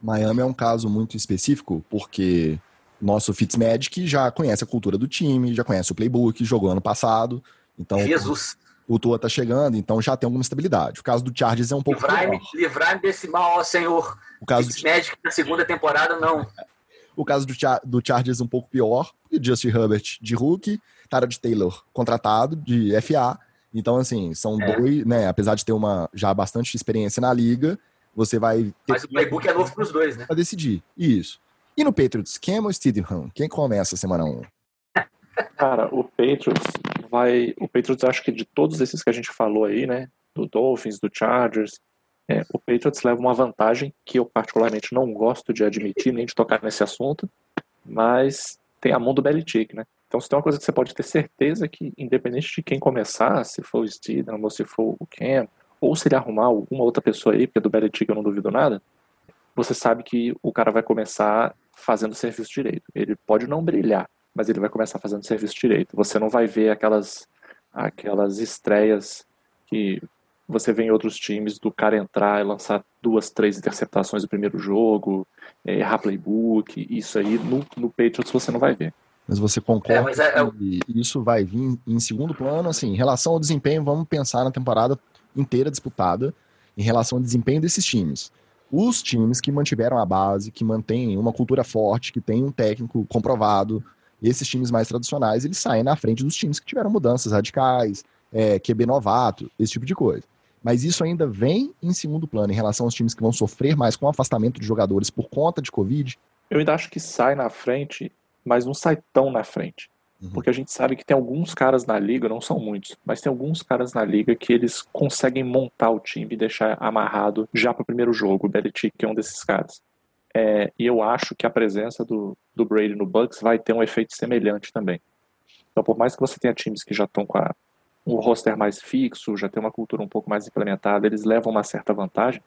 [SPEAKER 1] Miami é um caso muito específico, porque nosso Fitzmagic já conhece a cultura do time, já conhece o playbook, jogou ano passado, então,
[SPEAKER 2] Jesus!
[SPEAKER 1] O Tua tá chegando, então já tem alguma estabilidade. O caso do Chargers é um pouco
[SPEAKER 2] livrai-me, Livrai-me desse mal, ó Senhor. O caso do... Magic na segunda temporada, não. *laughs*
[SPEAKER 1] o caso do, Char do Chargers é um pouco pior. E Justin Herbert de rookie, de Taylor contratado de FA. Então, assim, são é. dois, né? Apesar de ter uma já bastante experiência na liga, você vai ter
[SPEAKER 2] Mas o playbook é novo para os dois, né?
[SPEAKER 1] Pra decidir. Isso. E no Patriots, quem é o Stevenham? Quem começa a semana 1? *laughs*
[SPEAKER 3] Cara, o Patriots vai. O Patriots, acho que de todos esses que a gente falou aí, né? Do Dolphins, do Chargers, é, o Patriots leva uma vantagem que eu particularmente não gosto de admitir nem de tocar nesse assunto, mas tem a mão do Belichick, né? Então, se tem uma coisa que você pode ter certeza que, independente de quem começar, se for o Steedham ou se for o Cam, ou se ele arrumar alguma outra pessoa aí, porque do Belichick eu não duvido nada, você sabe que o cara vai começar fazendo o serviço direito. Ele pode não brilhar, mas ele vai começar fazendo serviço direito. Você não vai ver aquelas aquelas estreias que você vê em outros times do cara entrar e lançar duas, três interceptações no primeiro jogo, é, errar playbook, isso aí no, no Patriots você não vai ver.
[SPEAKER 1] Mas você concorda é, é, é que isso vai vir em segundo plano, assim, em relação ao desempenho, vamos pensar na temporada inteira disputada, em relação ao desempenho desses times. Os times que mantiveram a base, que mantêm uma cultura forte, que tem um técnico comprovado, esses times mais tradicionais, eles saem na frente dos times que tiveram mudanças radicais, é, QB novato, esse tipo de coisa. Mas isso ainda vem em segundo plano em relação aos times que vão sofrer mais com o afastamento de jogadores por conta de Covid?
[SPEAKER 3] Eu ainda acho que sai na frente, mas não sai tão na frente. Uhum. Porque a gente sabe que tem alguns caras na liga, não são muitos, mas tem alguns caras na liga que eles conseguem montar o time e deixar amarrado já para o primeiro jogo. O Belichick é um desses caras. É, e eu acho que a presença do, do Brady no Bucks vai ter um efeito semelhante também. Então, por mais que você tenha times que já estão com a, um roster mais fixo, já tem uma cultura um pouco mais implementada, eles levam uma certa vantagem,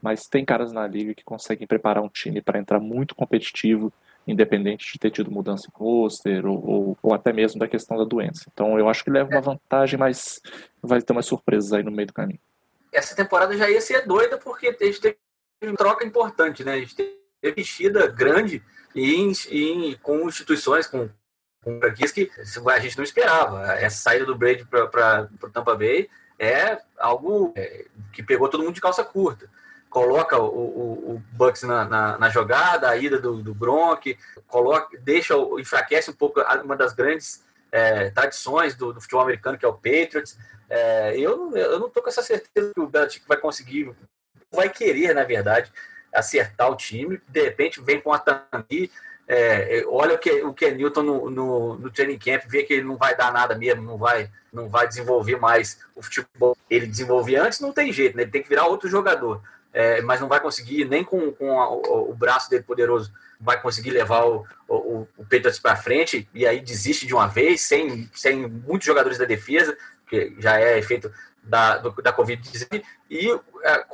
[SPEAKER 3] mas tem caras na liga que conseguem preparar um time para entrar muito competitivo, independente de ter tido mudança em roster ou, ou, ou, até mesmo da questão da doença. Então, eu acho que leva uma vantagem, mas vai ter umas surpresas aí no meio do caminho.
[SPEAKER 2] Essa temporada já ia ser doida porque a gente teve uma troca importante, né? A gente teve investida grande em, em, com instituições, com, com franquias que a gente não esperava. Essa saída do Brady para o Tampa Bay é algo é, que pegou todo mundo de calça curta. Coloca o, o, o Bucks na, na, na, jogada, a ida do, do Gronk, coloca, deixa, enfraquece um pouco uma das grandes é, tradições do, do, futebol americano, que é o Patriots. É, eu, eu não tô com essa certeza que o Belichick vai conseguir, vai querer, na verdade, acertar o time. De repente vem com a Tambi, é, olha o que o que é Newton no, no, no, training camp, vê que ele não vai dar nada mesmo, não vai, não vai desenvolver mais o futebol. Ele desenvolvia antes, não tem jeito, né? ele tem que virar outro jogador, é, mas não vai conseguir, nem com, com a, o, o, braço dele poderoso, vai conseguir levar o, o, o para frente e aí desiste de uma vez, sem, sem muitos jogadores da defesa, que já é efeito da, da Covid-19, e é,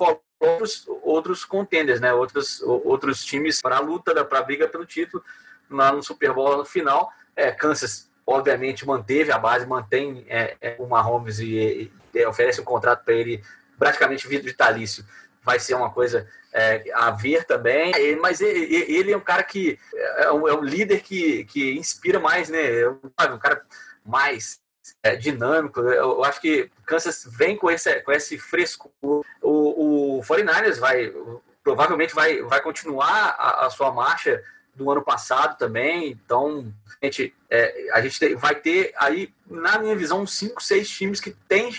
[SPEAKER 2] outros, outros contenders, né? outros, outros times para a luta, para a briga pelo título lá no Super Bowl no final. É, Kansas, obviamente, manteve a base, mantém é, é, o Mahomes e, e, oferece um contrato para ele praticamente vitalício. Vai ser uma coisa é, a ver também, mas ele, ele, é um cara que é um, é um líder que, que inspira mais, né? É um cara mais é, dinâmico. Eu acho que Kansas vem com esse, com esse fresco. O, o 49ers vai, provavelmente vai, vai continuar a, a sua marcha do ano passado também. Então, a gente, é, a gente vai ter aí, na minha visão, 5, 6 times que tem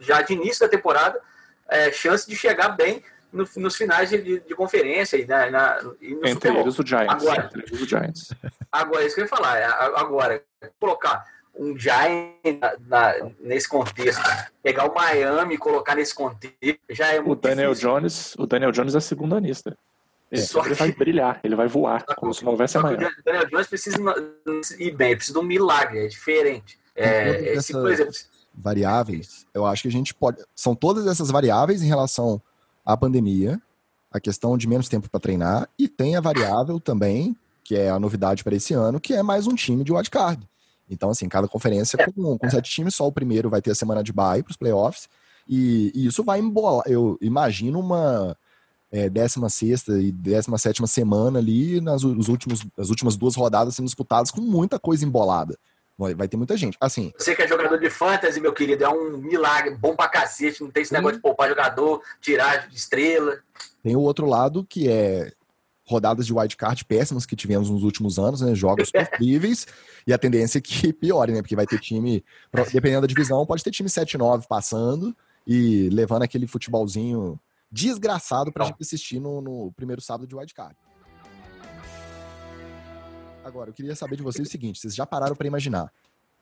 [SPEAKER 2] já de início da temporada é, chance de chegar bem no, nos finais de, de conferência e, na, na,
[SPEAKER 3] e no Entre eles o Giants.
[SPEAKER 2] Agora,
[SPEAKER 3] Entre eles o Giants.
[SPEAKER 2] Agora, é isso que eu ia falar. É, agora, colocar um Giant na, nesse contexto, pegar o Miami e colocar nesse contexto, já é muito
[SPEAKER 3] o Daniel
[SPEAKER 2] difícil.
[SPEAKER 3] Jones, o Daniel Jones é segundo anista. Ele, ele vai brilhar, ele vai voar, como se não houvesse amanhã.
[SPEAKER 2] O Daniel Jones precisa ir bem, precisa de um milagre, é diferente. É,
[SPEAKER 1] se, por exemplo, variáveis, eu acho que a gente pode. São todas essas variáveis em relação à pandemia, a questão de menos tempo para treinar, e tem a variável também, que é a novidade para esse ano, que é mais um time de wildcard. Então, assim, cada conferência é. com, com sete times, só o primeiro vai ter a semana de bye para os playoffs. E, e, isso vai embolar. Eu imagino uma é, 16 e 17 semana ali, nas os últimos, as últimas duas rodadas sendo disputadas com muita coisa embolada. Vai, ter muita gente. Assim.
[SPEAKER 2] Você que é jogador de fantasy, meu querido, é um milagre, bom pra cacete. Não tem esse negócio de poupar jogador, tirar estrela.
[SPEAKER 1] Tem o outro lado que é rodadas de wildcard péssimas que tivemos nos últimos anos, né? Jogos *laughs* sofríveis, e a tendência é que *laughs* piore, né? Porque vai ter time, dependendo da divisão, pode ter time 7-9 passando e levando aquele futebolzinho desgraçado pra gente assistir no, no primeiro sábado de wildcard. Agora, eu queria saber de vocês o seguinte: vocês já pararam para imaginar,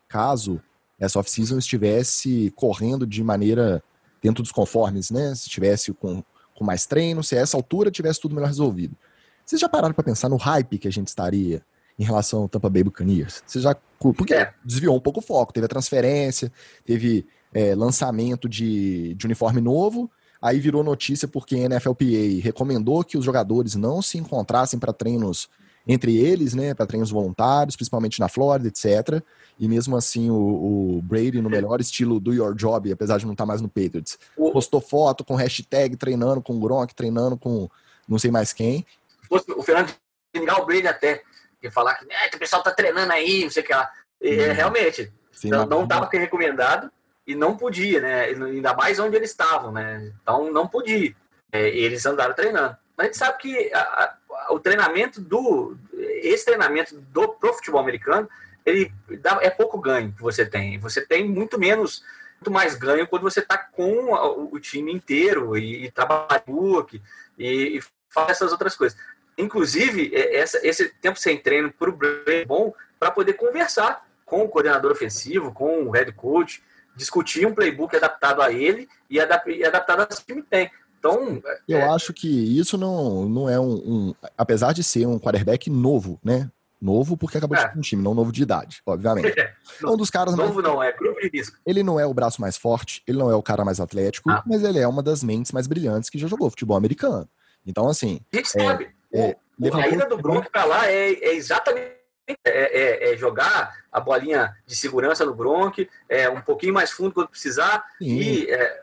[SPEAKER 1] caso essa off-season estivesse correndo de maneira dentro dos conformes, né? Se estivesse com, com mais treino, se a essa altura tivesse tudo melhor resolvido. Vocês já pararam para pensar no hype que a gente estaria em relação ao Tampa Bay Buccaneers? Vocês já porque é. desviou um pouco o foco, teve a transferência, teve é, lançamento de, de uniforme novo, aí virou notícia porque a NFLPA recomendou que os jogadores não se encontrassem para treinos entre eles, né, para treinos voluntários, principalmente na Flórida, etc. E mesmo assim, o, o, Brady, no melhor estilo do Your Job, apesar de não estar tá mais no Patriots, postou foto com hashtag treinando com o Gronk, treinando com não sei mais quem,
[SPEAKER 2] fosse o Fernando o Brady até, e falar que o pessoal tá treinando aí, não sei o que lá. E, uhum. realmente, Sim, não estava recomendado e não podia, né? Ainda mais onde eles estavam, né? Então não podia. É, eles andaram treinando. Mas a gente sabe que a, a, o treinamento do. Esse treinamento do pro futebol americano, ele dá, é pouco ganho que você tem. Você tem muito menos, muito mais ganho quando você está com o, o, time inteiro e, e trabalha e, e faz essas outras coisas. Inclusive, é, essa, esse tempo sem treino para o é bom para poder conversar com o coordenador ofensivo, com o head coach, discutir um playbook adaptado a ele e, adap e adaptado ao que time tem. Então,
[SPEAKER 1] eu é... acho que isso não, não é um, um, Apesar de ser um quarterback novo, né? Novo porque acabou de é. ter um time, não novo de idade, obviamente. *laughs* É. um dos caras
[SPEAKER 2] novo mais... não, é grupo de risco.
[SPEAKER 1] Ele não é o braço mais forte, ele não é o cara mais atlético, ah. mas ele é uma das mentes mais brilhantes que já jogou futebol americano. Então, assim.
[SPEAKER 2] A gente é, sabe. É, a ida do Gronk para lá é, é exatamente é, é, é, jogar a bolinha de segurança no Gronk, é um pouquinho mais fundo quando precisar. Sim. E, é,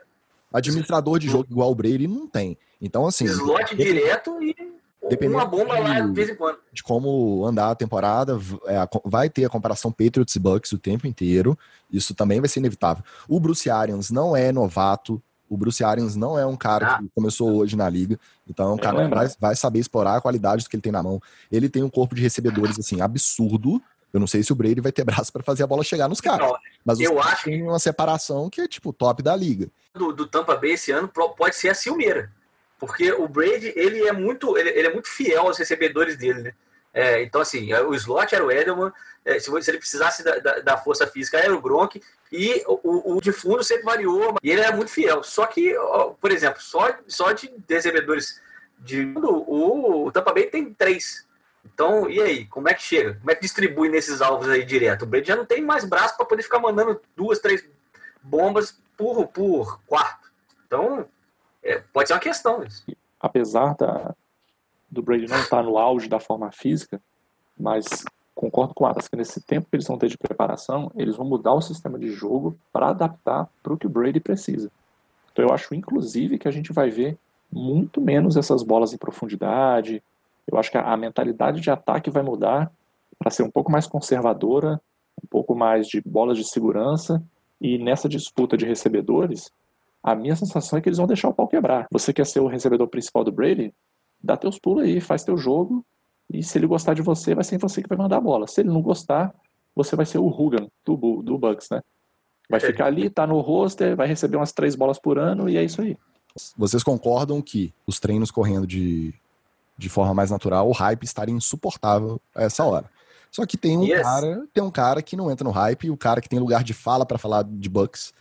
[SPEAKER 1] Administrador de jogo igual o Brady não tem. Então, assim.
[SPEAKER 2] Slot direto e uma bomba de, lá de vez em quando.
[SPEAKER 1] De como andar a temporada, é, vai ter a comparação Patriots e Bucks o tempo inteiro. Isso também vai ser inevitável. O Bruce Arians não é novato O Bruce Arians não é um cara ah. que começou hoje na liga, então é um cara que vai, vai, saber explorar a qualidade do que ele tem na mão. Ele tem um corpo de recebedores assim absurdo. Eu não sei se o Brady vai ter *laughs* braço para fazer a bola chegar nos caras. Não, mas eu acho que tem uma separação que é tipo top da liga.
[SPEAKER 2] Do, do Tampa Bay esse ano pode ser a Silmeira. Porque o Brady, ele é muito, ele, ele é muito fiel aos recebedores dele, né? É, então, assim, o slot era o Edelman, é, se, ele precisasse da, da, da, força física era o Gronk, e o, o, de fundo sempre variou, e ele era muito fiel. Só que, por exemplo, só, só de recebedores de o, o Tampa Bay tem três. Então, e aí? Como é que chega? Como é que distribui nesses alvos aí direto? O Brady já não tem mais braço para poder ficar mandando duas, três bombas por, por quarto. Então, é, pode ser uma questão isso.
[SPEAKER 3] Apesar da, do Brady não estar no auge da forma física, mas concordo com o Atas que nesse tempo que eles vão ter de preparação, eles vão mudar o sistema de jogo para adaptar para o que o Brady precisa. Então eu acho, inclusive, que a gente vai ver muito menos essas bolas em profundidade. Eu acho que a mentalidade de ataque vai mudar para ser um pouco mais conservadora, um pouco mais de bolas de segurança. E nessa disputa de recebedores, a minha sensação é que eles vão deixar o pau quebrar. Você quer ser o recebedor principal do Brady? Dá teus pulos aí, faz teu jogo. E se ele gostar de você, vai ser você que vai mandar a bola. Se ele não gostar, você vai ser o Rugan do, do Bucks, né? Vai ficar ali, tá no roster, vai receber umas três bolas por ano e é isso aí.
[SPEAKER 1] Vocês concordam que os treinos correndo de, de forma mais natural, o hype estaria insuportável a essa hora. Só que tem um yes. cara, tem um cara que não entra no hype, e o cara que tem lugar de fala para falar de Bucks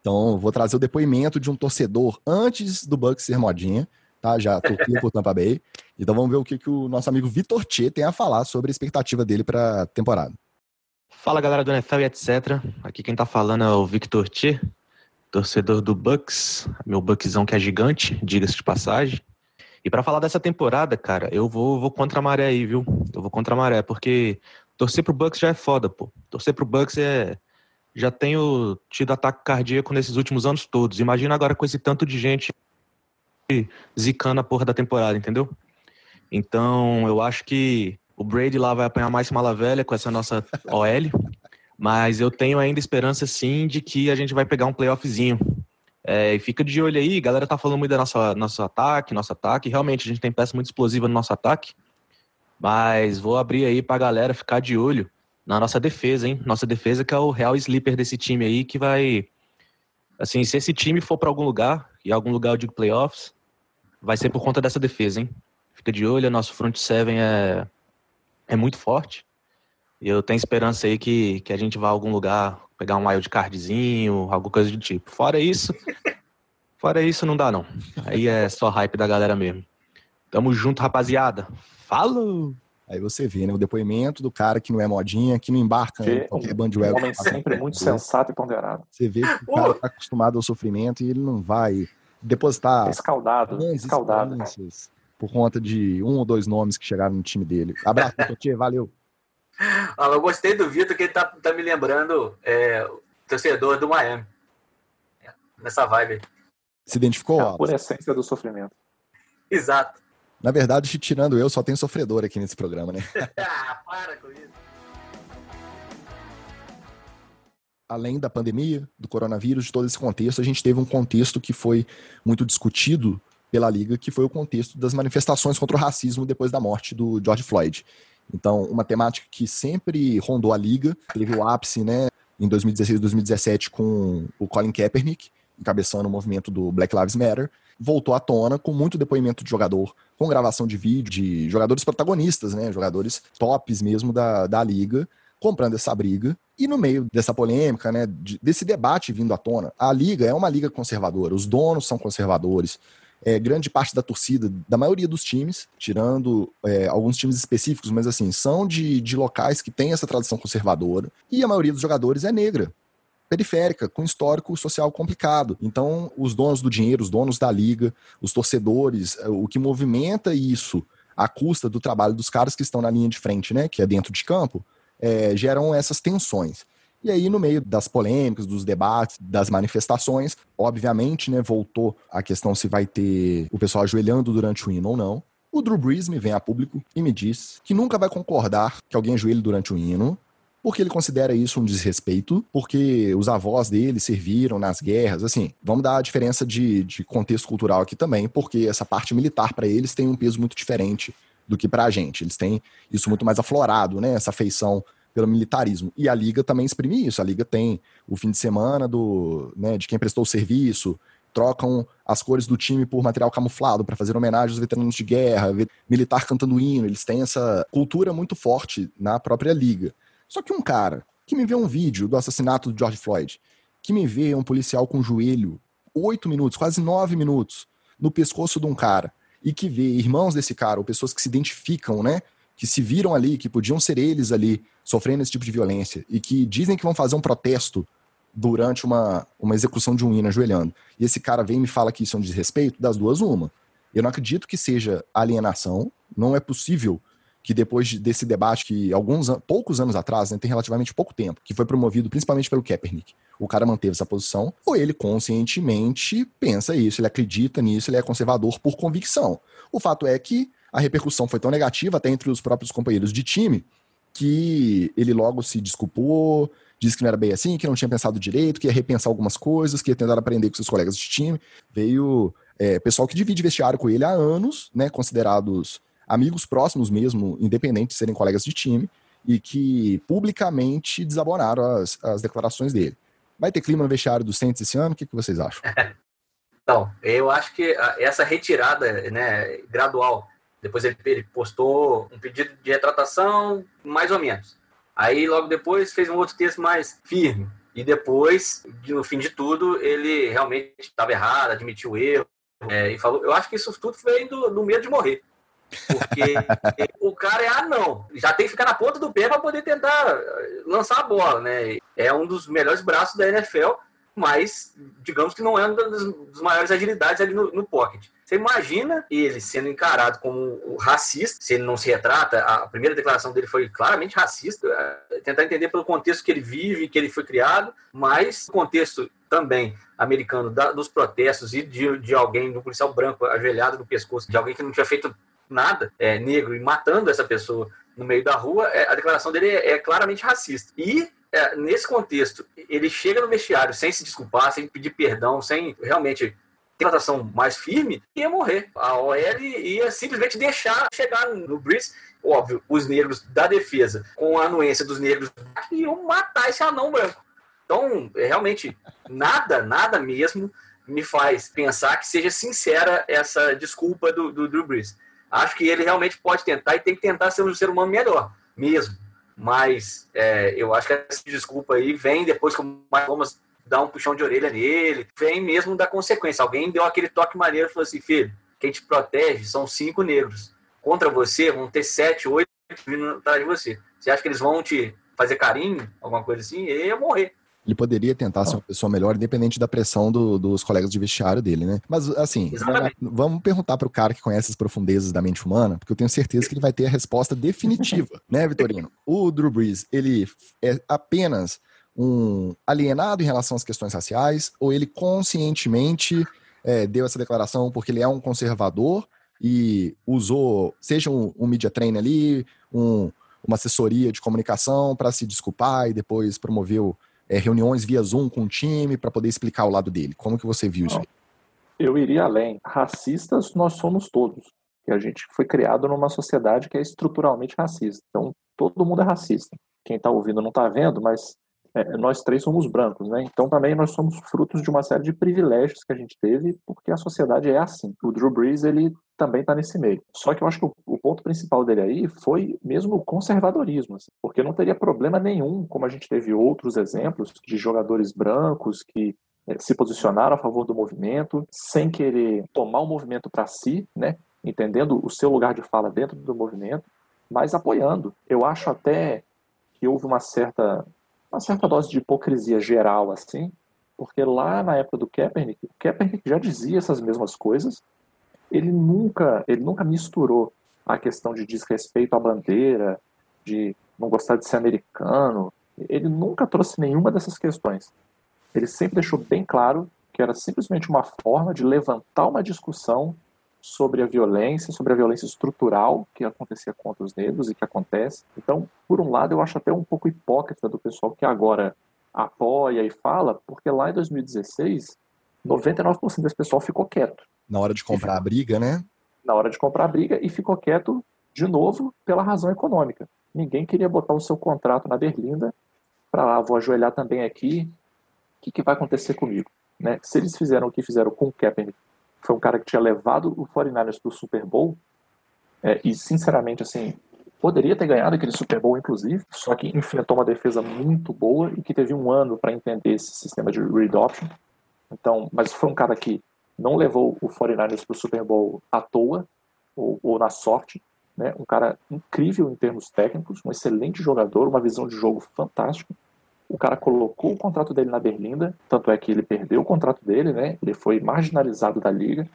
[SPEAKER 1] então, vou trazer o depoimento de um torcedor antes do Bucks ser modinha, tá? Já torcia por Tampa Bay. Então, vamos ver o que, que o nosso amigo Vitor Tchê tem a falar sobre a expectativa dele para temporada.
[SPEAKER 4] Fala, galera do NFL e etc. Aqui quem tá falando é o Victor Tchê, torcedor do Bucks, meu Buckzão que é gigante, diga-se de passagem. E para falar dessa temporada, cara, eu vou, vou contra a maré aí, viu? Eu vou contra a maré, porque torcer pro Bucks já é foda, pô. Torcer pro Bucks é, já tenho tido ataque cardíaco nesses últimos anos todos. Imagina agora com esse tanto de gente zicando a porra da temporada, entendeu? Então, eu acho que o Brady lá vai apanhar mais mala velha com essa nossa OL, mas eu tenho ainda esperança sim de que a gente vai pegar um playoffzinho. É, e fica de olho aí, a galera tá falando muito do nosso, nosso ataque, nosso ataque. Realmente, a gente tem peça muito explosiva no nosso ataque. Mas vou abrir aí pra galera ficar de olho na nossa defesa, hein? Nossa defesa que é o real sleeper desse time aí que vai assim, se esse time for para algum lugar, e algum lugar eu digo playoffs, vai ser por conta dessa defesa, hein? Fica de olho, nosso front seven é é muito forte. E eu tenho esperança aí que, que a gente vá a algum lugar pegar um wild cardzinho, alguma coisa do tipo. Fora isso, *laughs* fora isso não dá não. Aí é só hype da galera mesmo. Tamo junto, rapaziada. Falou!
[SPEAKER 1] Aí você vê, né, o depoimento do cara que não é modinha, que não embarca
[SPEAKER 3] em qualquer bandwagon. Um homem sempre muito sensato e ponderado.
[SPEAKER 1] Você vê que o cara está acostumado ao sofrimento e ele não vai depositar...
[SPEAKER 3] Escaldado, escaldado.
[SPEAKER 1] Por conta de um ou dois nomes que chegaram no time dele. Abraço, *laughs* Totier, valeu.
[SPEAKER 2] Eu gostei do Vitor, que ele tá, tá me lembrando é, o torcedor do Miami. Nessa vibe.
[SPEAKER 1] Se identificou?
[SPEAKER 3] É a pura essência do sofrimento.
[SPEAKER 2] Exato.
[SPEAKER 1] Na verdade, tirando eu, só tem sofredor aqui nesse programa, né? *laughs*
[SPEAKER 2] ah, para com isso.
[SPEAKER 1] Além da pandemia, do coronavírus, de todo esse contexto, a gente teve um contexto que foi muito discutido pela Liga, que foi o contexto das manifestações contra o racismo depois da morte do George Floyd. Então, uma temática que sempre rondou a Liga, teve o ápice né, em 2016 e 2017 com o Colin Kaepernick, encabeçando o movimento do Black Lives Matter, voltou à tona com muito depoimento de jogador, com gravação de vídeo de jogadores protagonistas, né? Jogadores tops mesmo da, da liga, comprando essa briga. E no meio dessa polêmica, né, desse debate vindo à tona, a liga é uma liga conservadora, os donos são conservadores. É, grande parte da torcida, da maioria dos times, tirando é, alguns times específicos, mas assim, são de, de locais que têm essa tradição conservadora, e a maioria dos jogadores é negra periférica, com histórico social complicado. Então, os donos do dinheiro, os donos da liga, os torcedores, eh, o que movimenta isso à custa do trabalho dos caras que estão na linha de frente, né, que é dentro de campo, é, geram essas tensões. E aí, no meio das polêmicas, dos debates, das manifestações, obviamente, né, voltou a questão se vai ter o pessoal ajoelhando durante o hino ou não. O Drew Brees me vem a público e me diz que nunca vai concordar que alguém ajoelhe durante o hino, porque ele considera isso um desrespeito, porque os avós dele serviram nas guerras. Assim, vamos dar a diferença de, de contexto cultural aqui também, porque essa parte militar para eles tem um peso muito diferente do que para a gente. Eles têm isso muito mais aflorado, né? Essa afeição pelo militarismo. E a Liga também exprime isso. A Liga tem o fim de semana do, né, de quem prestou o serviço, trocam as cores do time por material camuflado para fazer homenagem aos veteranos de guerra, militar cantando hino. Eles têm essa cultura muito forte na própria liga. Só que um cara que me vê um vídeo do assassinato do George Floyd, que me vê um policial com o joelho, oito minutos, quase nove minutos, no pescoço de um cara, e que vê irmãos desse cara, ou pessoas que se identificam, né? Que se viram ali, que podiam ser eles ali, sofrendo esse tipo de violência, e que dizem que vão fazer um protesto durante uma, uma execução de um hino ajoelhando. E esse cara vem e me fala que isso é um desrespeito, das duas, uma. Eu não acredito que seja alienação, não é possível que depois desse debate que alguns poucos anos atrás, né, tem relativamente pouco tempo, que foi promovido principalmente pelo Kaepernick, o cara manteve essa posição, ou ele conscientemente pensa isso, ele acredita nisso, ele é conservador por convicção. O fato é que a repercussão foi tão negativa até entre os próprios companheiros de time que ele logo se desculpou, disse que não era bem assim, que não tinha pensado direito, que ia repensar algumas coisas, que ia tentar aprender com seus colegas de time. Veio é, pessoal que divide vestiário com ele há anos, né, considerados amigos próximos mesmo, independente de serem colegas de time, e que publicamente desabonaram as, as declarações dele. Vai ter clima no vestiário do Saints esse ano? O que, que vocês acham? *laughs*
[SPEAKER 2] Então, eu acho que essa retirada né, gradual, depois ele postou um pedido de retratação, mais ou menos. Aí, logo depois, fez um outro texto mais firme. E depois, no fim de tudo, ele realmente estava errado, admitiu o erro. É, e falou. Eu acho que isso tudo veio do, do medo de morrer. Porque o cara é anão. Já tem que ficar na ponta do pé para poder tentar lançar a bola, né? É um dos melhores braços da NFL mas digamos que não é uma das, maiores agilidades ali no, no pocket. Você imagina ele sendo encarado como racista, se ele não se retrata, a primeira declaração dele foi claramente racista, é, tentar entender pelo contexto que ele vive, que ele foi criado, mas o contexto também americano da, dos protestos e de, de alguém, do policial branco ajoelhado no pescoço, de alguém que não tinha feito nada, é, negro, e matando essa pessoa no meio da rua, é, a declaração dele é, é claramente racista. E é, nesse contexto, ele chega no vestiário sem se desculpar, sem pedir perdão, sem realmente ter uma tratação mais firme, ia morrer. A OL ia simplesmente deixar chegar no Brice. Óbvio, os negros da defesa, com a anuência dos negros, iam matar esse anão branco. Então, realmente, nada, nada mesmo me faz pensar que seja sincera essa desculpa do, do Drew Brees. Acho que ele realmente pode tentar e tem que tentar ser um ser humano melhor, mesmo mas é, eu acho que essa desculpa aí vem depois que o Thomas dá um puxão de orelha nele, vem mesmo da consequência. Alguém deu aquele toque maneiro e falou assim: filho, quem te protege são cinco negros. Contra você vão ter sete, oito vindo atrás de você. Você acha que eles vão te fazer carinho, alguma coisa assim? Ele ia morrer.
[SPEAKER 1] Ele poderia tentar ser uma pessoa melhor, independente da pressão do, dos colegas de vestiário dele, né? Mas, assim, Exatamente. vamos perguntar para o cara que conhece as profundezas da mente humana, porque eu tenho certeza que ele vai ter a resposta definitiva, *laughs* né, Vitorino? O Drew Brees, ele é apenas um alienado em relação às questões raciais, ou ele conscientemente é, deu essa declaração porque ele é um conservador e usou, seja um, um media trainer ali, um, uma assessoria de comunicação para se desculpar e depois promoveu é, reuniões via Zoom com o time para poder explicar o lado dele. Como que você viu isso?
[SPEAKER 3] Eu iria além. Racistas nós somos todos. E a gente foi criado numa sociedade que é estruturalmente racista. Então, todo mundo é racista. Quem está ouvindo não está vendo, mas é, nós três somos brancos, né? Então também nós somos frutos de uma série de privilégios que a gente teve, porque a sociedade é assim. O Drew Brees, ele também está nesse meio. Só que eu acho que o, o, ponto principal dele aí foi mesmo o conservadorismo, assim, porque não teria problema nenhum, como a gente teve outros exemplos de jogadores brancos que é, se posicionaram a favor do movimento, sem querer tomar o movimento para si, né? entendendo o seu lugar de fala dentro do movimento, mas apoiando. Eu acho até que houve uma certa uma certa dose de hipocrisia geral, assim, porque lá na época do Kaepernick, o Kaepernick já dizia essas mesmas coisas, ele nunca, ele nunca misturou a questão de desrespeito à bandeira, de não gostar de ser americano, ele nunca trouxe nenhuma dessas questões. Ele sempre deixou bem claro que era simplesmente uma forma de levantar uma discussão sobre a violência, sobre a violência estrutural que acontecia contra os negros e que acontece. Então, por um lado, eu acho até um pouco hipócrita do pessoal que agora apoia e fala, porque lá em 2016, 99% desse pessoal ficou quieto.
[SPEAKER 1] Na hora de comprar a briga, né?
[SPEAKER 3] Na hora de comprar a briga e ficou quieto de novo pela razão econômica. Ninguém queria botar o seu contrato na berlinda para lá, vou ajoelhar também aqui, o que, que vai acontecer comigo? Né? Se eles fizeram o que fizeram com o Kaepernick, foi um cara que tinha levado o 49ers para o Super Bowl, é, e sinceramente, assim, poderia ter ganhado aquele Super Bowl, inclusive, só que enfrentou uma defesa muito boa e que teve um ano para entender esse sistema de read option. Então, mas foi um cara que não levou o 49ers para o Super Bowl à toa, ou, ou na sorte, né? um cara incrível em termos técnicos, um excelente jogador, uma visão de jogo fantástica. O cara colocou o contrato dele na Berlinda, tanto é que ele perdeu o contrato dele, né? ele foi marginalizado da liga.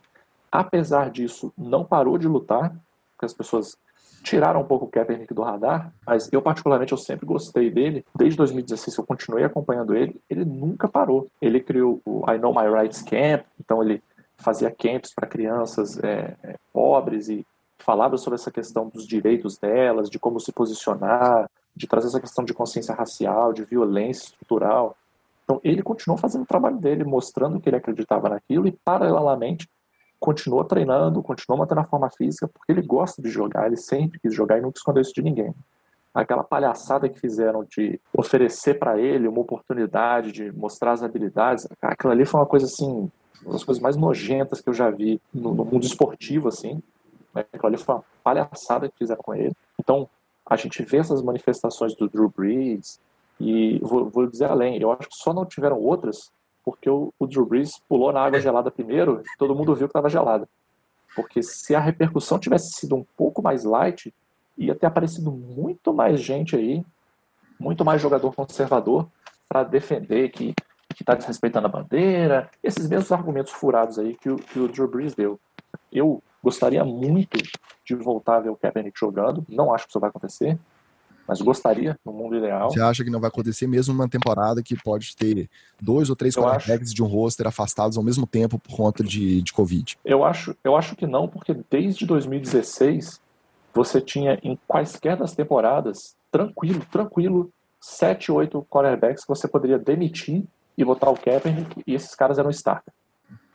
[SPEAKER 3] Apesar disso, não parou de lutar, porque as pessoas tiraram um pouco o Kaepernick do radar, mas eu particularmente eu sempre gostei dele. Desde 2016 eu continuei acompanhando ele, ele nunca parou. Ele criou o I Know My Rights Camp, então ele fazia camps para crianças é, é, pobres e falava sobre essa questão dos direitos delas, de como se posicionar, de trazer essa questão de consciência racial, de violência estrutural. Então, ele continuou fazendo o trabalho dele, mostrando que ele acreditava naquilo e, paralelamente, continuou treinando, continuou mantendo a forma física, porque ele gosta de jogar, ele sempre quis jogar e nunca escondeu isso de ninguém. Aquela palhaçada que fizeram de oferecer para ele uma oportunidade de mostrar as habilidades, aquilo ali foi uma coisa assim, uma das coisas mais nojentas que eu já vi no, no mundo esportivo, assim. Né? Aquilo ali foi uma palhaçada que fizeram com ele. Então, a gente vê essas manifestações do Drew Brees, e vou, vou dizer além, eu acho que só não tiveram outras porque o, o Drew Brees pulou na água gelada primeiro e todo mundo viu que estava gelada. Porque se a repercussão tivesse sido um pouco mais light, ia ter aparecido muito mais gente aí, muito mais jogador conservador para defender que está desrespeitando a bandeira, esses mesmos argumentos furados aí que o, que o Drew Brees deu. Eu gostaria muito de voltar a ver o Kaepernick jogando, não acho que isso vai acontecer, mas gostaria, no mundo ideal.
[SPEAKER 1] Você acha que não vai acontecer mesmo numa temporada que pode ter dois ou três quarterbacks de um roster afastados ao mesmo tempo por conta de, de Covid?
[SPEAKER 3] Eu acho, eu acho que não, porque desde 2016 você tinha em quaisquer das temporadas, tranquilo, tranquilo, sete, oito quarterbacks que você poderia demitir e botar o Kaepernick e esses caras eram starter.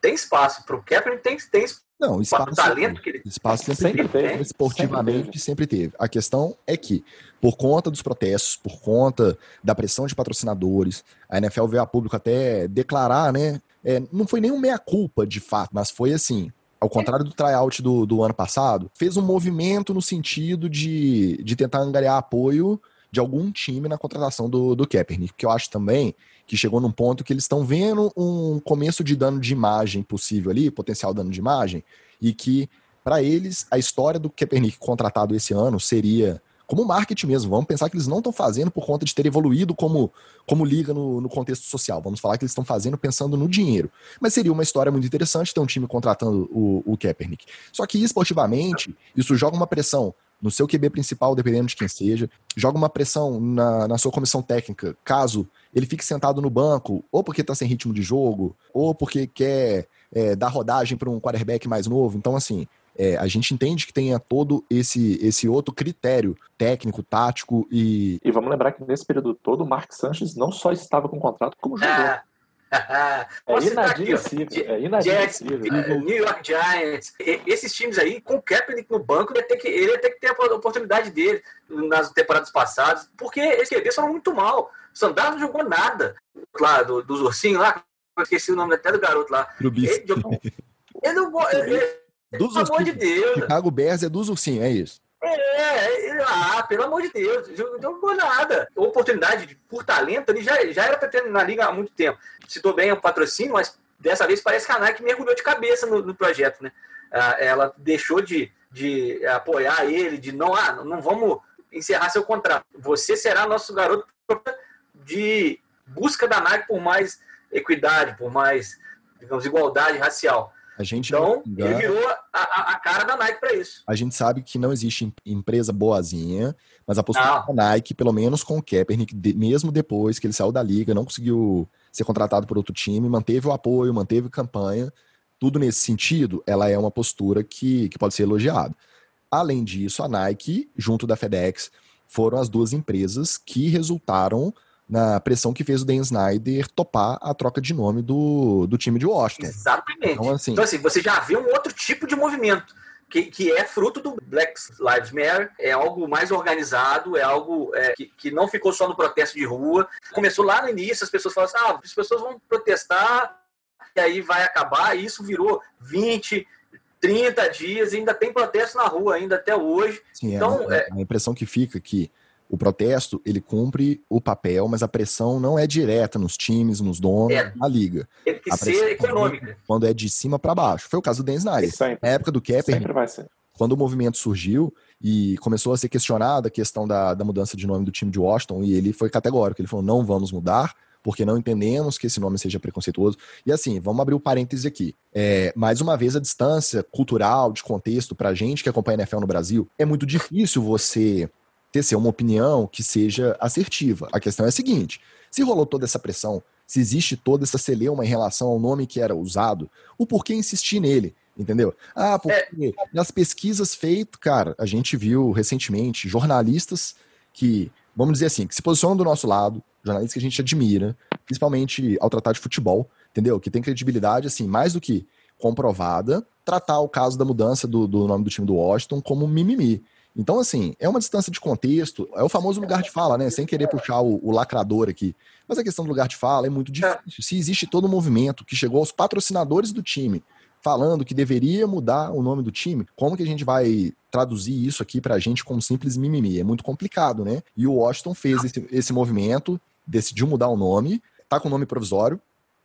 [SPEAKER 2] Tem espaço para o Kaepernick, tem, tem
[SPEAKER 1] não, espaço,
[SPEAKER 2] o talento que ele
[SPEAKER 1] espaço sempre, sempre teve, teve, esportivamente sempre teve. sempre teve. A questão é que, por conta dos protestos, por conta da pressão de patrocinadores, a NFL veio a público até declarar, né? É, não foi nenhum meia-culpa de fato, mas foi assim. Ao contrário do tryout do, do ano passado, fez um movimento no sentido de, de tentar angariar apoio de algum time na contratação do, do Kaepernick, que eu acho também que chegou num ponto que eles estão vendo um começo de dano de imagem possível ali, potencial dano de imagem, e que para eles a história do Kaepernick contratado esse ano seria como marketing mesmo. Vamos pensar que eles não estão fazendo por conta de ter evoluído como, como liga no, no contexto social. Vamos falar que eles estão fazendo pensando no dinheiro. Mas seria uma história muito interessante ter um time contratando o, o Kaepernick. Só que esportivamente, isso joga uma pressão no seu QB principal, dependendo de quem seja, joga uma pressão na, na sua comissão técnica, caso ele fique sentado no banco, ou porque está sem ritmo de jogo, ou porque quer é, dar rodagem para um quarterback mais novo. Então, assim, é, a gente entende que tenha todo esse, esse outro critério técnico, tático e.
[SPEAKER 3] E vamos lembrar que nesse período todo, o Mark Sanchez não só estava com contrato, como jogador.
[SPEAKER 2] Ah, *laughs* é
[SPEAKER 3] inadmissível. É inadmissível. Jets,
[SPEAKER 2] New York Giants, esses times aí, com o Kaepernick no banco, ele ia ter que, ele ia ter, que ter a oportunidade dele nas temporadas passadas, porque esses QBs foram muito mal. O Sandar não jogou nada lá do, dos ursinhos lá, eu esqueci o nome até do garoto lá. Ele, jogou, ele não. Ele, *laughs*
[SPEAKER 1] dos pelo amor de Deus. Chicago Bears é dos ursinhos, é isso.
[SPEAKER 2] É, ah, pelo amor de Deus, não jogou nada. A oportunidade por talento, ele já, já era para ter na liga há muito tempo. Citou bem o patrocínio, mas dessa vez parece que a Nike mergulhou de cabeça no, no projeto, né? Ah, ela deixou de, de apoiar ele, de não, ah, não vamos encerrar seu contrato. Você será nosso garoto de busca da Nike por mais equidade, por mais, digamos, igualdade racial.
[SPEAKER 1] A gente
[SPEAKER 2] então, ele virou a, a cara da Nike para isso.
[SPEAKER 1] A gente sabe que não existe empresa boazinha, mas a postura da Nike, pelo menos com o Kaepernick, mesmo depois que ele saiu da liga, não conseguiu ser contratado por outro time, manteve o apoio, manteve campanha, tudo nesse sentido, ela é uma postura que, que pode ser elogiada. Além disso, a Nike, junto da FedEx, foram as duas empresas que resultaram na pressão que fez o Dan Snyder topar a troca de nome do, do time de Washington.
[SPEAKER 2] Exatamente. Então assim, então, assim você já vê um outro tipo de movimento. Que, que, é fruto do Black Lives Matter, é algo mais organizado, é algo é, que, que, não ficou só no protesto de rua. Começou lá no início, as pessoas falaram assim, ah, as pessoas vão protestar e aí vai acabar, e isso virou 20, 30 dias, e ainda tem protesto na rua ainda até hoje.
[SPEAKER 1] Sim, é então, é, a impressão que fica é que o protesto, ele cumpre o papel, mas a pressão não é direta nos times, nos donos, é, na liga.
[SPEAKER 2] Tem que ser econômica.
[SPEAKER 1] Quando é de cima para baixo. Foi o caso do Dan Snyder. Sempre. Na época do Kepper, quando o movimento surgiu e começou a ser questionada a questão da, da mudança de nome do time de Washington, e ele foi categórico, ele falou, não vamos mudar, porque não entendemos que esse nome seja preconceituoso. E assim, vamos abrir o um parêntese aqui. É, mais uma vez, a distância cultural, de contexto, pra gente que acompanha a NFL no Brasil, é muito difícil você tecer uma opinião que seja assertiva. A questão é a seguinte: se rolou toda essa pressão, se existe toda essa celeuma em relação ao nome que era usado, o porquê insistir nele? Entendeu? Ah, porque é. nas pesquisas feitas, cara, a gente viu recentemente jornalistas que, vamos dizer assim, que se posicionam do nosso lado, jornalistas que a gente admira, principalmente ao tratar de futebol, entendeu? Que tem credibilidade, assim, mais do que comprovada, tratar o caso da mudança do, do nome do time do Washington como mimimi. Então, assim, é uma distância de contexto, é o famoso lugar de fala, né? Sem querer puxar o, o, lacrador aqui. Mas a questão do lugar de fala é muito difícil. Se existe todo um movimento que chegou aos patrocinadores do time, falando que deveria mudar o nome do time, como que a gente vai traduzir isso aqui pra gente como simples mimimi? É muito complicado, né? E o Washington fez esse, esse movimento, decidiu mudar o nome, tá com o nome provisório,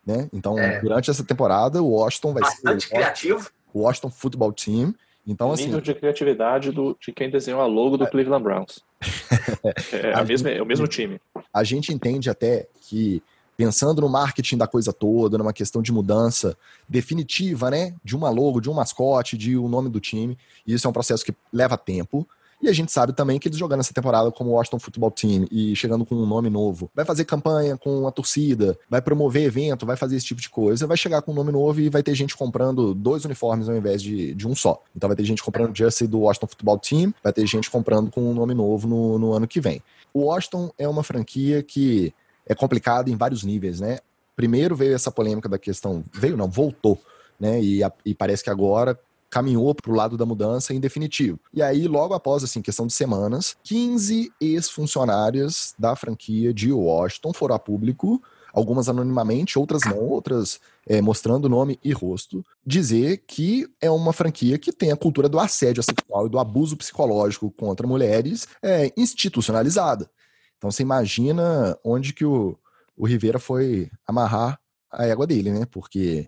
[SPEAKER 1] né? Então, é. durante essa temporada, o Washington vai
[SPEAKER 2] Bastante ser. Bastante criativo.
[SPEAKER 1] O Washington Football Team então, assim,
[SPEAKER 3] nível de criatividade do, de quem desenhou a logo do é. Cleveland Browns. *laughs* é, a, a mesma, é o mesmo time.
[SPEAKER 1] A gente entende até que, pensando no marketing da coisa toda, numa questão de mudança definitiva, né? De uma logo, de um mascote, de o um nome do time, isso é um processo que leva tempo. E a gente sabe também que eles jogando essa temporada como Washington Football Team e chegando com um nome novo, vai fazer campanha com a torcida, vai promover evento, vai fazer esse tipo de coisa, vai chegar com um nome novo e vai ter gente comprando dois uniformes ao invés de, de um só. Então vai ter gente comprando o jersey do Washington Football Team, vai ter gente comprando com um nome novo no, no ano que vem. O Washington é uma franquia que é complicada em vários níveis, né? Primeiro veio essa polêmica da questão, veio não, voltou, né? E, a, e parece que agora caminhou para o lado da mudança em definitivo. E aí, logo após, assim, questão de semanas, 15 ex-funcionárias da franquia de Washington foram a público, algumas anonimamente, outras não, outras é, mostrando nome e rosto, dizer que é uma franquia que tem a cultura do assédio sexual e do abuso psicológico contra mulheres é, institucionalizada. Então você imagina onde que o, o Rivera foi amarrar a égua dele, né? Porque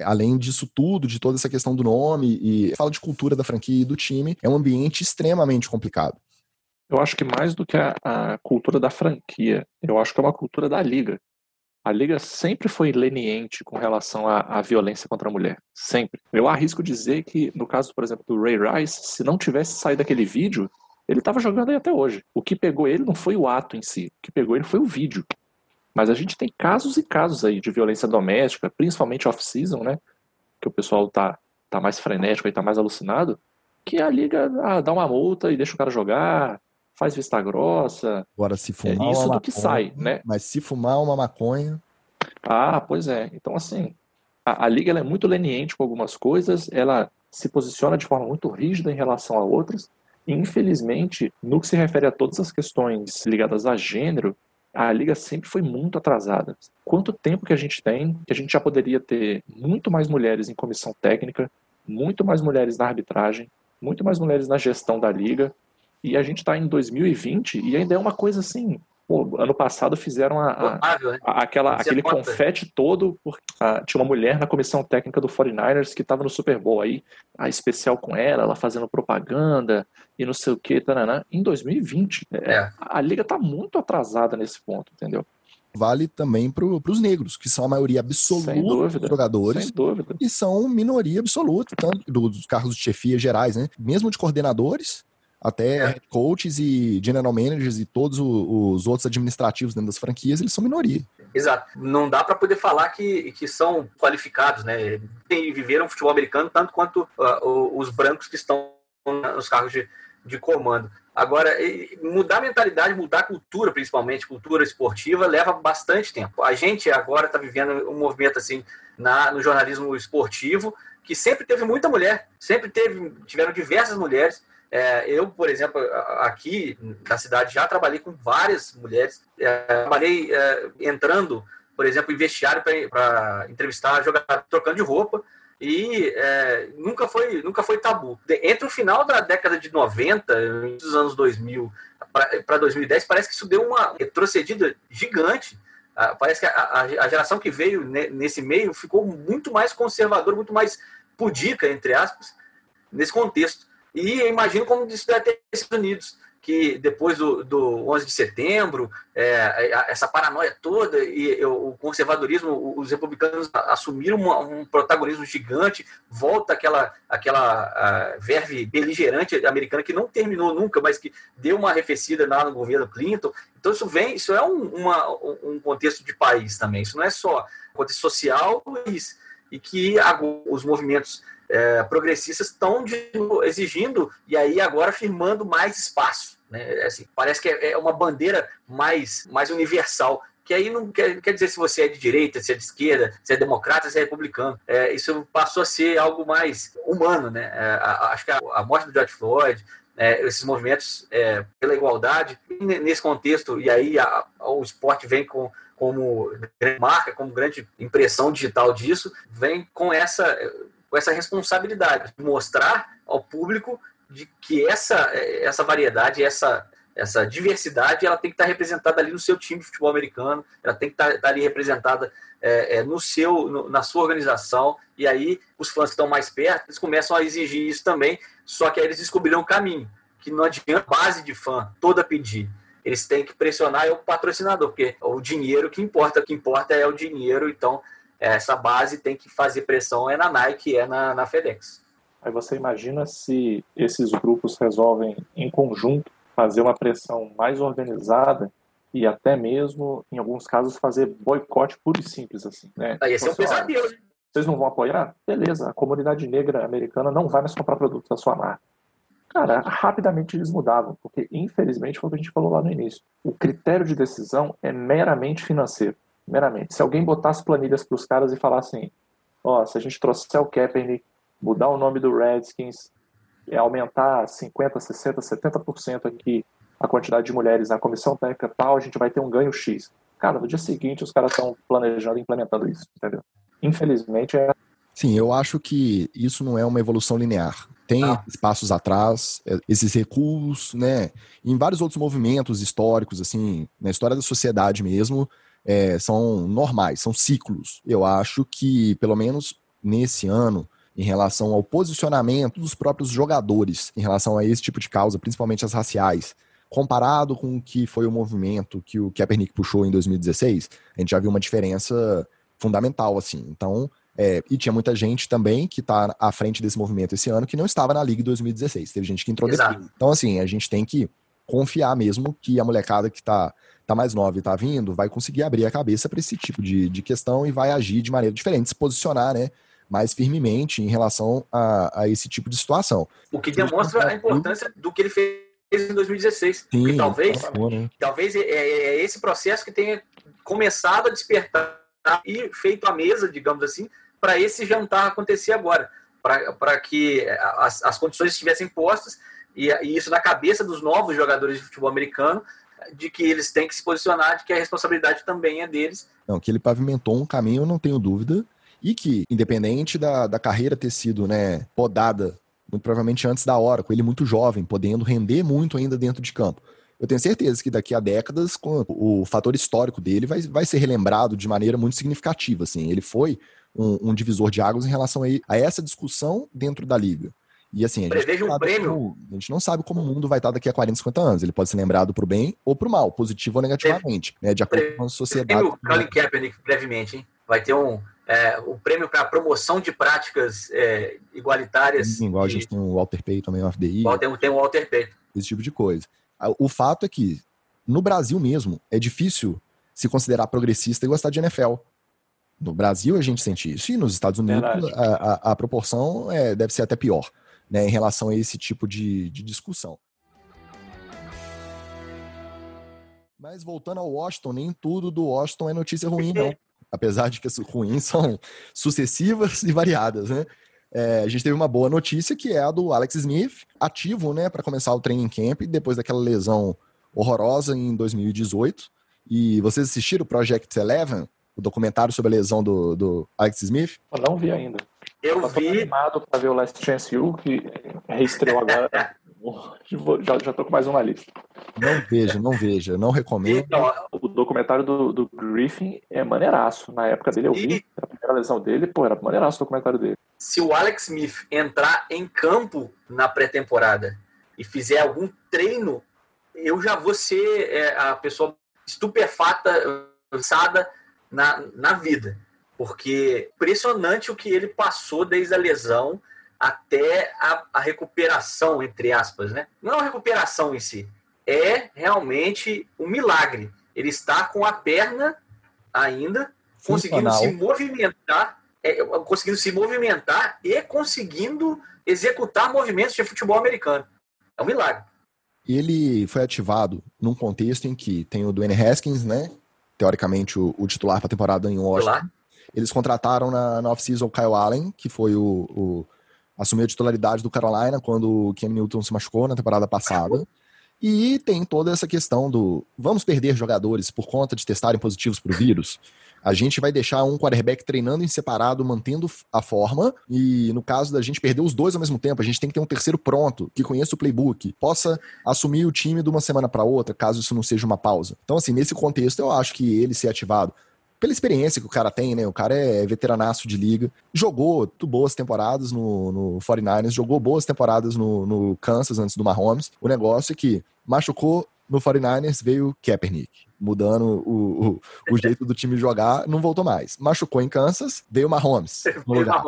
[SPEAKER 1] além disso tudo, de toda essa questão do nome e fala de cultura da franquia e do time, é um ambiente extremamente complicado.
[SPEAKER 3] Eu acho que mais do que a, a cultura da franquia, eu acho que é uma cultura da liga. A liga sempre foi leniente com relação à, violência contra a mulher. Sempre. Eu arrisco dizer que, no caso, por exemplo, do Ray Rice, se não tivesse saído aquele vídeo, ele estava jogando aí até hoje. O que pegou ele não foi o ato em si. O que pegou ele foi o vídeo. Mas a gente tem casos e casos aí de violência doméstica, principalmente off-season, né? Que o pessoal tá, tá mais frenético e tá mais alucinado, que a liga ah, dá uma multa e deixa o cara jogar, faz vista grossa.
[SPEAKER 1] Agora, se fumar.
[SPEAKER 3] É isso do maconha, que sai, né?
[SPEAKER 1] Mas se fumar uma maconha.
[SPEAKER 3] Ah, pois é. Então, assim, a, a liga é muito leniente com algumas coisas, ela se posiciona de forma muito rígida em relação a outras. E, infelizmente, no que se refere a todas as questões ligadas a gênero, a liga sempre foi muito atrasada. Quanto tempo que a gente tem, que a gente já poderia ter muito mais mulheres em comissão técnica, muito mais mulheres na arbitragem, muito mais mulheres na gestão da liga, e a gente está em 2020 e ainda é uma coisa assim. Pô, ano passado fizeram a, a, né? a aquela, aquele confete todo, porque a, tinha uma mulher na comissão técnica do 49ers que estava no Super Bowl aí, a especial com ela, ela fazendo propaganda, e não sei o que, taraná, em 2020. É, é. A liga está muito atrasada nesse ponto, entendeu?
[SPEAKER 1] Vale também para os negros, que são a maioria absoluta dúvida, dos jogadores e são minoria absoluta, tanto dos carros de chefia gerais, né? Mesmo de coordenadores, até é. coaches e general managers e todos os outros administrativos dentro das franquias, eles são minoria.
[SPEAKER 2] Exato. Não dá para poder falar que, que são qualificados, né? E viveram futebol americano tanto quanto uh, os brancos que estão nos cargos de, de comando. Agora, mudar a mentalidade, mudar a cultura, principalmente, cultura esportiva, leva bastante tempo. A gente agora está vivendo um movimento assim na, no jornalismo esportivo que sempre teve muita mulher, sempre teve, tiveram diversas mulheres. É, eu, por exemplo, aqui na cidade já trabalhei com várias mulheres. É, trabalhei é, entrando, por exemplo, em vestiário para entrevistar jogador trocando de roupa e é, nunca foi nunca foi tabu. Entre o final da década de 90 e os anos 2000 para 2010, parece que isso deu uma retrocedida gigante. Ah, parece que a, geração que veio nesse meio ficou muito mais conservadora, muito mais pudica, entre aspas, nesse contexto. E eu imagino como isso deve ter Estados Unidos, que depois do, do 11 de setembro, é, essa paranoia toda e o conservadorismo, os republicanos assumiram uma, um protagonismo gigante, volta aquela, aquela verve beligerante americana que não terminou nunca, mas que deu uma arrefecida lá no governo Clinton. Então isso vem, isso é um, uma, um contexto de país também, isso não é só contexto social e que os movimentos é, progressistas estão exigindo e aí agora firmando mais espaço. Né? Assim, parece que é, é uma bandeira mais, mais universal que aí não quer, quer dizer se você é de direita, se é de esquerda, se é democrata, se é republicano. É, isso passou a ser algo mais humano, né? É, acho que a, a, morte do George Floyd, é, esses movimentos é, pela igualdade, nesse contexto, e aí a, o esporte vem com, como marca, como grande impressão digital disso, vem com essa com essa responsabilidade de mostrar ao público de que essa, essa variedade, essa, essa diversidade, ela tem que estar representada ali no seu time de futebol americano, ela tem que estar, ali representada é, é, no seu, no, na sua organização, e aí os fãs que estão mais perto, eles começam a exigir isso também, só que aí eles descobriram um caminho, que não adianta base de fã toda pedir, eles têm que pressionar o patrocinador, porque o dinheiro que importa, o que importa é o dinheiro, então essa base tem que fazer pressão é na Nike, é na, na FedEx.
[SPEAKER 3] Aí você imagina se esses grupos resolvem, em conjunto, fazer uma pressão mais organizada e até mesmo, em alguns casos, fazer boicote puro e simples, assim, né?
[SPEAKER 2] Aí esse é um pesadelo, né?
[SPEAKER 3] Vocês não vão apoiar? Beleza, a comunidade negra americana não vai mais comprar produtos da sua marca. Cara, rapidamente eles mudavam, porque infelizmente foi o que a gente falou lá no início. O critério de decisão é meramente financeiro meramente. Se alguém botasse planilhas para os caras e falasse assim, ó, se a gente trouxer o Kaepernick, mudar o nome do Redskins, é aumentar 50, 60, 70% aqui a quantidade de mulheres na comissão técnica tal, a gente vai ter um ganho X. Cara, no dia seguinte os caras estão planejando e implementando isso, entendeu? Infelizmente é.
[SPEAKER 1] Sim, eu acho que isso não é uma evolução linear. Tem ah. passos atrás, é, esses recuos, né? Em vários outros movimentos históricos, assim, na história da sociedade mesmo, é, são normais, são ciclos. Eu acho que, pelo menos nesse ano, em relação ao posicionamento dos próprios jogadores em relação a esse tipo de causa, principalmente as raciais, comparado com o que foi o movimento que o Kaepernick puxou em 2016, a gente já viu uma diferença fundamental, assim. Então, é, e tinha muita gente também que está à frente desse movimento esse ano que não estava na Liga 2016. Teve gente que entrou depois. Então, assim, a gente tem que confiar mesmo que a molecada que está tá mais nova e tá vindo, vai conseguir abrir a cabeça para esse tipo de, de questão e vai agir de maneira diferente, se posicionar, né? Mais firmemente em relação a, a esse tipo de situação.
[SPEAKER 2] O que demonstra a importância do que ele fez em 2016. Sim, Porque talvez, favor, né? talvez é, é, é, esse processo que tenha começado a despertar e feito a mesa, digamos assim, para esse jantar acontecer agora. Para que as, as condições estivessem postas e, e isso na cabeça dos novos jogadores de futebol americano de que eles têm que se posicionar, de que a responsabilidade também é deles.
[SPEAKER 1] Não, que ele pavimentou um caminho, eu não tenho dúvida, e que, independente da, da carreira ter sido né, podada, muito provavelmente antes da hora, com ele muito jovem, podendo render muito ainda dentro de campo. Eu tenho certeza que daqui a décadas o fator histórico dele vai, vai ser relembrado de maneira muito significativa. Assim. Ele foi um, um divisor de águas em relação a, a essa discussão dentro da liga. E assim, a gente,
[SPEAKER 2] um prêmio.
[SPEAKER 1] Como, a gente não sabe como o mundo vai estar daqui a 40, 50 anos. Ele pode ser lembrado para o bem ou para o mal, positivo ou negativamente, né, de acordo com a sociedade.
[SPEAKER 2] O Colin Kaepernick, brevemente, hein? Vai ter um, é, um prêmio para promoção de práticas é, igualitárias.
[SPEAKER 1] Sim, igual a gente tem o Walter Payton também, o FDI.
[SPEAKER 2] Tem, tem o Walter Payton.
[SPEAKER 1] esse tipo de coisa. O fato é que, no Brasil mesmo, é difícil se considerar progressista e gostar de NFL. No Brasil a gente sente isso, e nos Estados Unidos a, a, a, proporção é, deve ser até pior, né, em relação a esse tipo de, de discussão. Mas voltando ao Washington, nem tudo do Washington é notícia ruim, não. Apesar de que as ruins são sucessivas e variadas, né? É, a gente teve uma boa notícia que é a do Alex Smith, ativo, né, para começar o training camp depois daquela lesão horrorosa em 2018. E vocês assistiram o Project Eleven, o documentário sobre a lesão do, do Alex Smith?
[SPEAKER 3] Eu não vi ainda.
[SPEAKER 2] Eu, eu vi.
[SPEAKER 3] animado para ver o Last Chance U, que reestreou agora. *laughs* já, já tô com mais uma lista.
[SPEAKER 1] Não veja, não veja, não recomendo. Então,
[SPEAKER 3] o documentário do, do Griffin é maneiraço. Na época dele eu vi, a primeira lesão dele, pô, era maneiraço o documentário dele.
[SPEAKER 2] Se o Alex Smith entrar em campo na pré-temporada e fizer algum treino, eu já vou ser é, a pessoa estupefata, cansada na, na vida. Porque impressionante o que ele passou desde a lesão até a, a, recuperação, entre aspas, né? Não é uma recuperação em si, é realmente um milagre. Ele está com a perna ainda, conseguindo se movimentar, é, conseguindo se movimentar e conseguindo executar movimentos de futebol americano. É um milagre.
[SPEAKER 1] Ele foi ativado num contexto em que tem o Dwayne Haskins, né? Teoricamente o, o titular para a temporada em Washington. Eles contrataram na, na off-season o Kyle Allen, que foi o, o assumiu a titularidade do Carolina quando o Cam Newton se machucou na temporada passada. E tem toda essa questão do vamos perder jogadores por conta de testarem positivos para o vírus. A gente vai deixar um quarterback treinando em separado, mantendo a forma. E no caso da gente perder os dois ao mesmo tempo, a gente tem que ter um terceiro pronto, que conheça o playbook, possa assumir o time de uma semana para outra, caso isso não seja uma pausa. Então, assim, nesse contexto, eu acho que ele ser ativado pela experiência que o cara tem, né? O cara é veteranaço de liga. Jogou boas temporadas no, no 49ers, jogou boas temporadas no, no Kansas antes do Mahomes. O negócio é que machucou no 49ers, veio Kaepernick. Mudando o, o, o *laughs* jeito do time jogar, não voltou mais. Machucou em Kansas, veio Mahomes no lugar.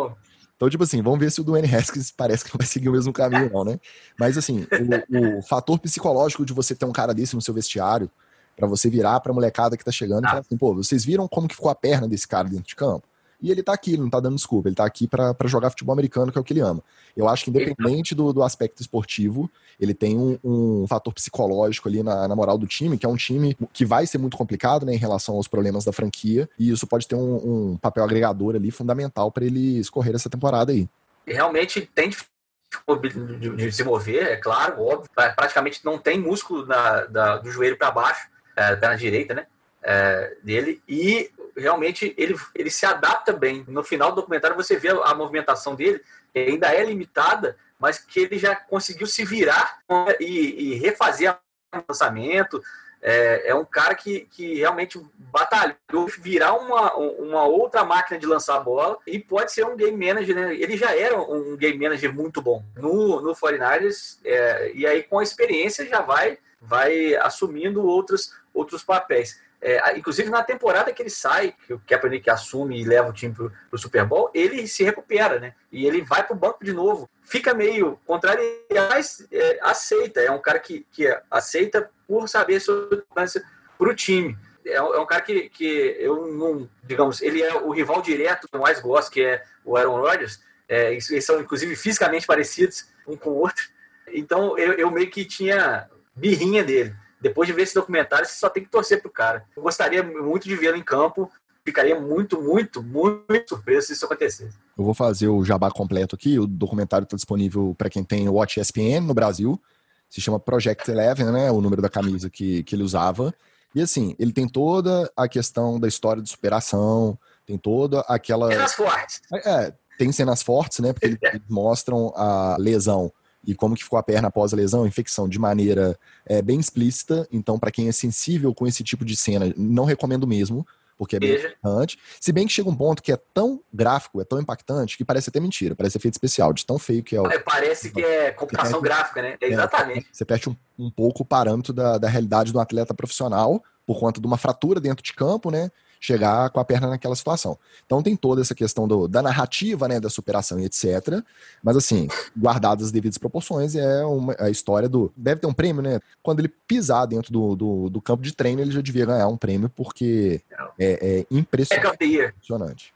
[SPEAKER 1] Então, tipo assim, vamos ver se o Dwayne Haskins parece que não vai seguir o mesmo caminho, *laughs* não, né? Mas, assim, o, o fator psicológico de você ter um cara desse no seu vestiário, para você virar pra molecada que tá chegando ah. e falar assim, pô, vocês viram como que ficou a perna desse cara dentro de campo? E ele tá aqui, ele não tá dando desculpa, ele tá aqui para jogar futebol americano, que é o que ele ama. Eu acho que independente do, do aspecto esportivo, ele tem um, um fator psicológico ali na, na, moral do time, que é um time que vai ser muito complicado, né, em relação aos problemas da franquia, e isso pode ter um, um papel agregador ali fundamental para ele escorrer essa temporada aí.
[SPEAKER 2] Realmente tem de, de se mover, é claro, óbvio, praticamente não tem músculo na, da, do joelho para baixo, é, perna direita, né? É, dele, e realmente ele, ele se adapta bem. No final do documentário você vê a, movimentação dele, ainda é limitada, mas que ele já conseguiu se virar e, e refazer o lançamento. É, é, um cara que, que realmente batalhou virar uma, uma outra máquina de lançar a bola e pode ser um game manager, né? Ele já era um game manager muito bom no, no 49ers, é, e aí com a experiência já vai, vai assumindo outros, outros papéis. É, inclusive na temporada que ele sai, que o Kaepernick assume e leva o time para o Super Bowl, ele se recupera, né? E ele vai para o banco de novo. Fica meio contrário, mas é, aceita. É um cara que, que aceita por saber sua importância para o time. É, é, um cara que, que eu não, digamos, ele é o rival direto que eu mais gosto, que é o Aaron Rodgers. É, eles são, inclusive, fisicamente parecidos um com o outro. Então, eu, eu meio que tinha birrinha dele depois de ver esse documentário, você só tem que torcer pro cara. Eu gostaria muito de vê-lo em campo. Ficaria muito, muito, muito surpreso se isso acontecesse.
[SPEAKER 1] Eu vou fazer o jabá completo aqui. O documentário está disponível para quem tem o Watch ESPN no Brasil. Se chama Project Eleven, né? O número da camisa que, que ele usava. E assim, ele tem toda a questão da história de superação, tem toda aquela.
[SPEAKER 2] Cenas fortes.
[SPEAKER 1] É, tem cenas fortes, né? Porque eles *laughs* mostram a lesão e como que ficou a perna após a lesão, infecção, de maneira é, bem explícita. Então, para quem é sensível com esse tipo de cena, não recomendo mesmo, porque é bem impactante. Se bem que chega um ponto que é tão gráfico, é tão impactante, que parece até mentira, parece efeito especial, de tão feio que é o.
[SPEAKER 2] É, parece que é computação gráfica, né? É, é, exatamente.
[SPEAKER 1] Você perde um, um pouco o parâmetro da, da realidade do atleta profissional, por conta de uma fratura dentro de campo, né? Chegar com a perna naquela situação. Então tem toda essa questão do, da narrativa, né, da superação e etc. Mas assim, guardadas as devidas proporções, é uma, a história do. Deve ter um prêmio, né? Quando ele pisar dentro do, do, do campo de treino, ele já devia ganhar um prêmio, porque é, é impressionante.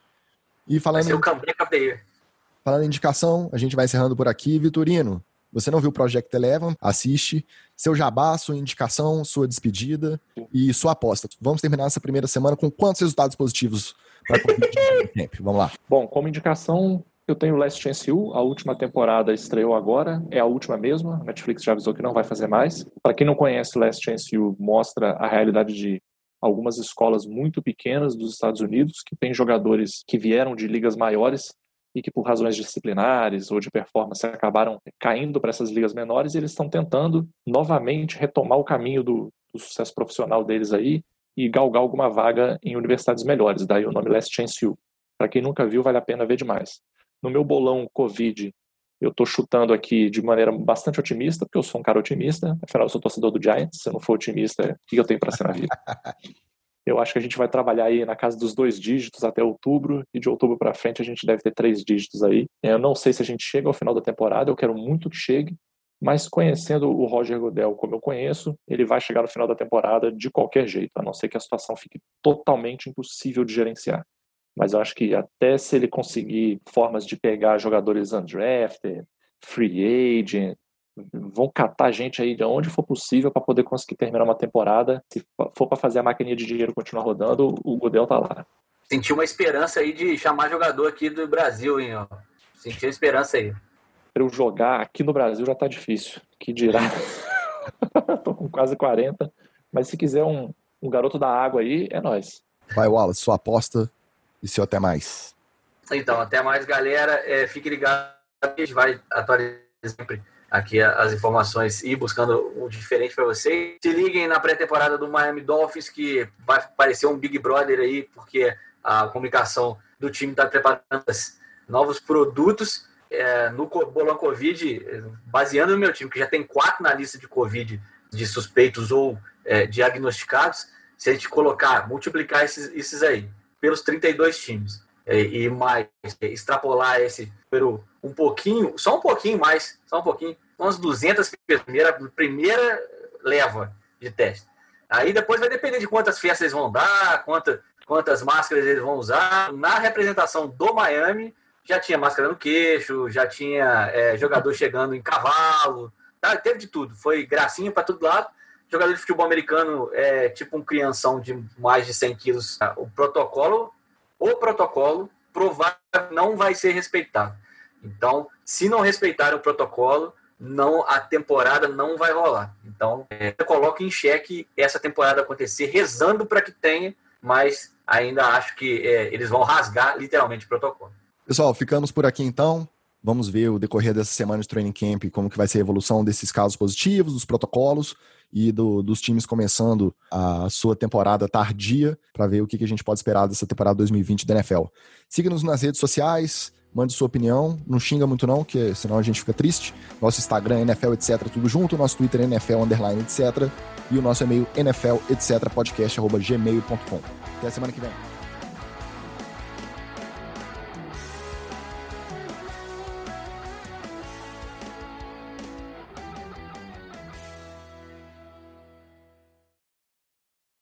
[SPEAKER 1] E falando. Vai ser o
[SPEAKER 2] Comeback of the Year.
[SPEAKER 1] Falando em indicação, a gente vai encerrando por aqui. Vitorino, você não viu o Project Eleven? Assiste. Seu jabá, sua indicação, sua despedida e sua aposta. Vamos terminar essa primeira semana com quantos resultados positivos para Vamos lá.
[SPEAKER 3] Bom, como indicação, eu tenho Last Chance U, a última temporada estreou agora, é a última mesmo, a Netflix já avisou que não vai fazer mais. Para quem não conhece, Last Chance U mostra a realidade de algumas escolas muito pequenas dos Estados Unidos que têm jogadores que vieram de ligas maiores e que por razões disciplinares ou de performance acabaram caindo para essas ligas menores e eles estão tentando novamente retomar o caminho do, do, sucesso profissional deles aí e galgar alguma vaga em universidades melhores. Daí o nome Last Chance U. Para quem nunca viu, vale a pena ver demais. No meu bolão Covid, eu estou chutando aqui de maneira bastante otimista, porque eu sou um cara otimista. Afinal, eu sou torcedor do Giants. Se eu não for otimista, o que eu tenho para ser na vida? *laughs* Eu acho que a gente vai trabalhar aí na casa dos dois dígitos até outubro, e de outubro para frente a gente deve ter três dígitos aí. Eu não sei se a gente chega ao final da temporada, eu quero muito que chegue, mas conhecendo o Roger Godel como eu conheço, ele vai chegar no final da temporada de qualquer jeito, a não ser que a situação fique totalmente impossível de gerenciar. Mas eu acho que até se ele conseguir formas de pegar jogadores undrafted, free agent, vão catar gente aí de onde for possível para poder conseguir terminar uma temporada. Se for para fazer a maquininha de dinheiro continuar rodando, o Godel tá lá.
[SPEAKER 2] Senti uma esperança aí de chamar jogador aqui do Brasil, hein? Ó. Senti uma esperança aí.
[SPEAKER 3] Para eu jogar aqui no Brasil já tá difícil. Que dirá. *laughs* Tô com quase 40. Mas se quiser um, um garoto da água aí, é nós.
[SPEAKER 1] Vai, Wallace, sua aposta e seu até mais.
[SPEAKER 2] Então, até mais, galera. É, fique ligado, a gente vai atualizar sempre aqui as informações e buscando o diferente para vocês. Se liguem na pré-temporada do Miami Dolphins, que vai parecer um Big Brother aí, porque a comunicação do time está preparando novos produtos. É, no Bolão Covid, baseando no meu time, que já tem quatro na lista de Covid de suspeitos ou é, diagnosticados, se a gente colocar, multiplicar esses, esses aí pelos 32 times é, e mais é, extrapolar esse pelo um pouquinho, só um pouquinho mais, só um pouquinho, umas 200 primeira, primeira leva de teste. Aí depois vai depender de quantas festas eles vão dar, quanta, quantas máscaras eles vão usar. Na representação do Miami, já tinha máscara no queixo, já tinha é, jogador chegando em cavalo, tá? teve de tudo. Foi gracinha para todo lado. Jogador de futebol americano é tipo um crianção de mais de 100 quilos. O protocolo, o protocolo provável não vai ser respeitado. Então, se não respeitar o protocolo, não a temporada não vai rolar. Então, eu coloco em xeque essa temporada acontecer, rezando para que tenha, mas ainda acho que é, eles vão rasgar literalmente o protocolo.
[SPEAKER 1] Pessoal, ficamos por aqui então. Vamos ver o decorrer dessa semana de training camp, como que vai ser a evolução desses casos positivos, dos protocolos e do, dos times começando a sua temporada tardia, para ver o que, que a gente pode esperar dessa temporada 2020 da NFL. Siga-nos nas redes sociais, mande sua opinião, não xinga muito não, que senão a gente fica triste. Nosso Instagram, NFL, etc, tudo junto, nosso Twitter, NFL, underline, etc, e o nosso e-mail, NFL, etc, podcast, gmail.com. Até a semana que vem.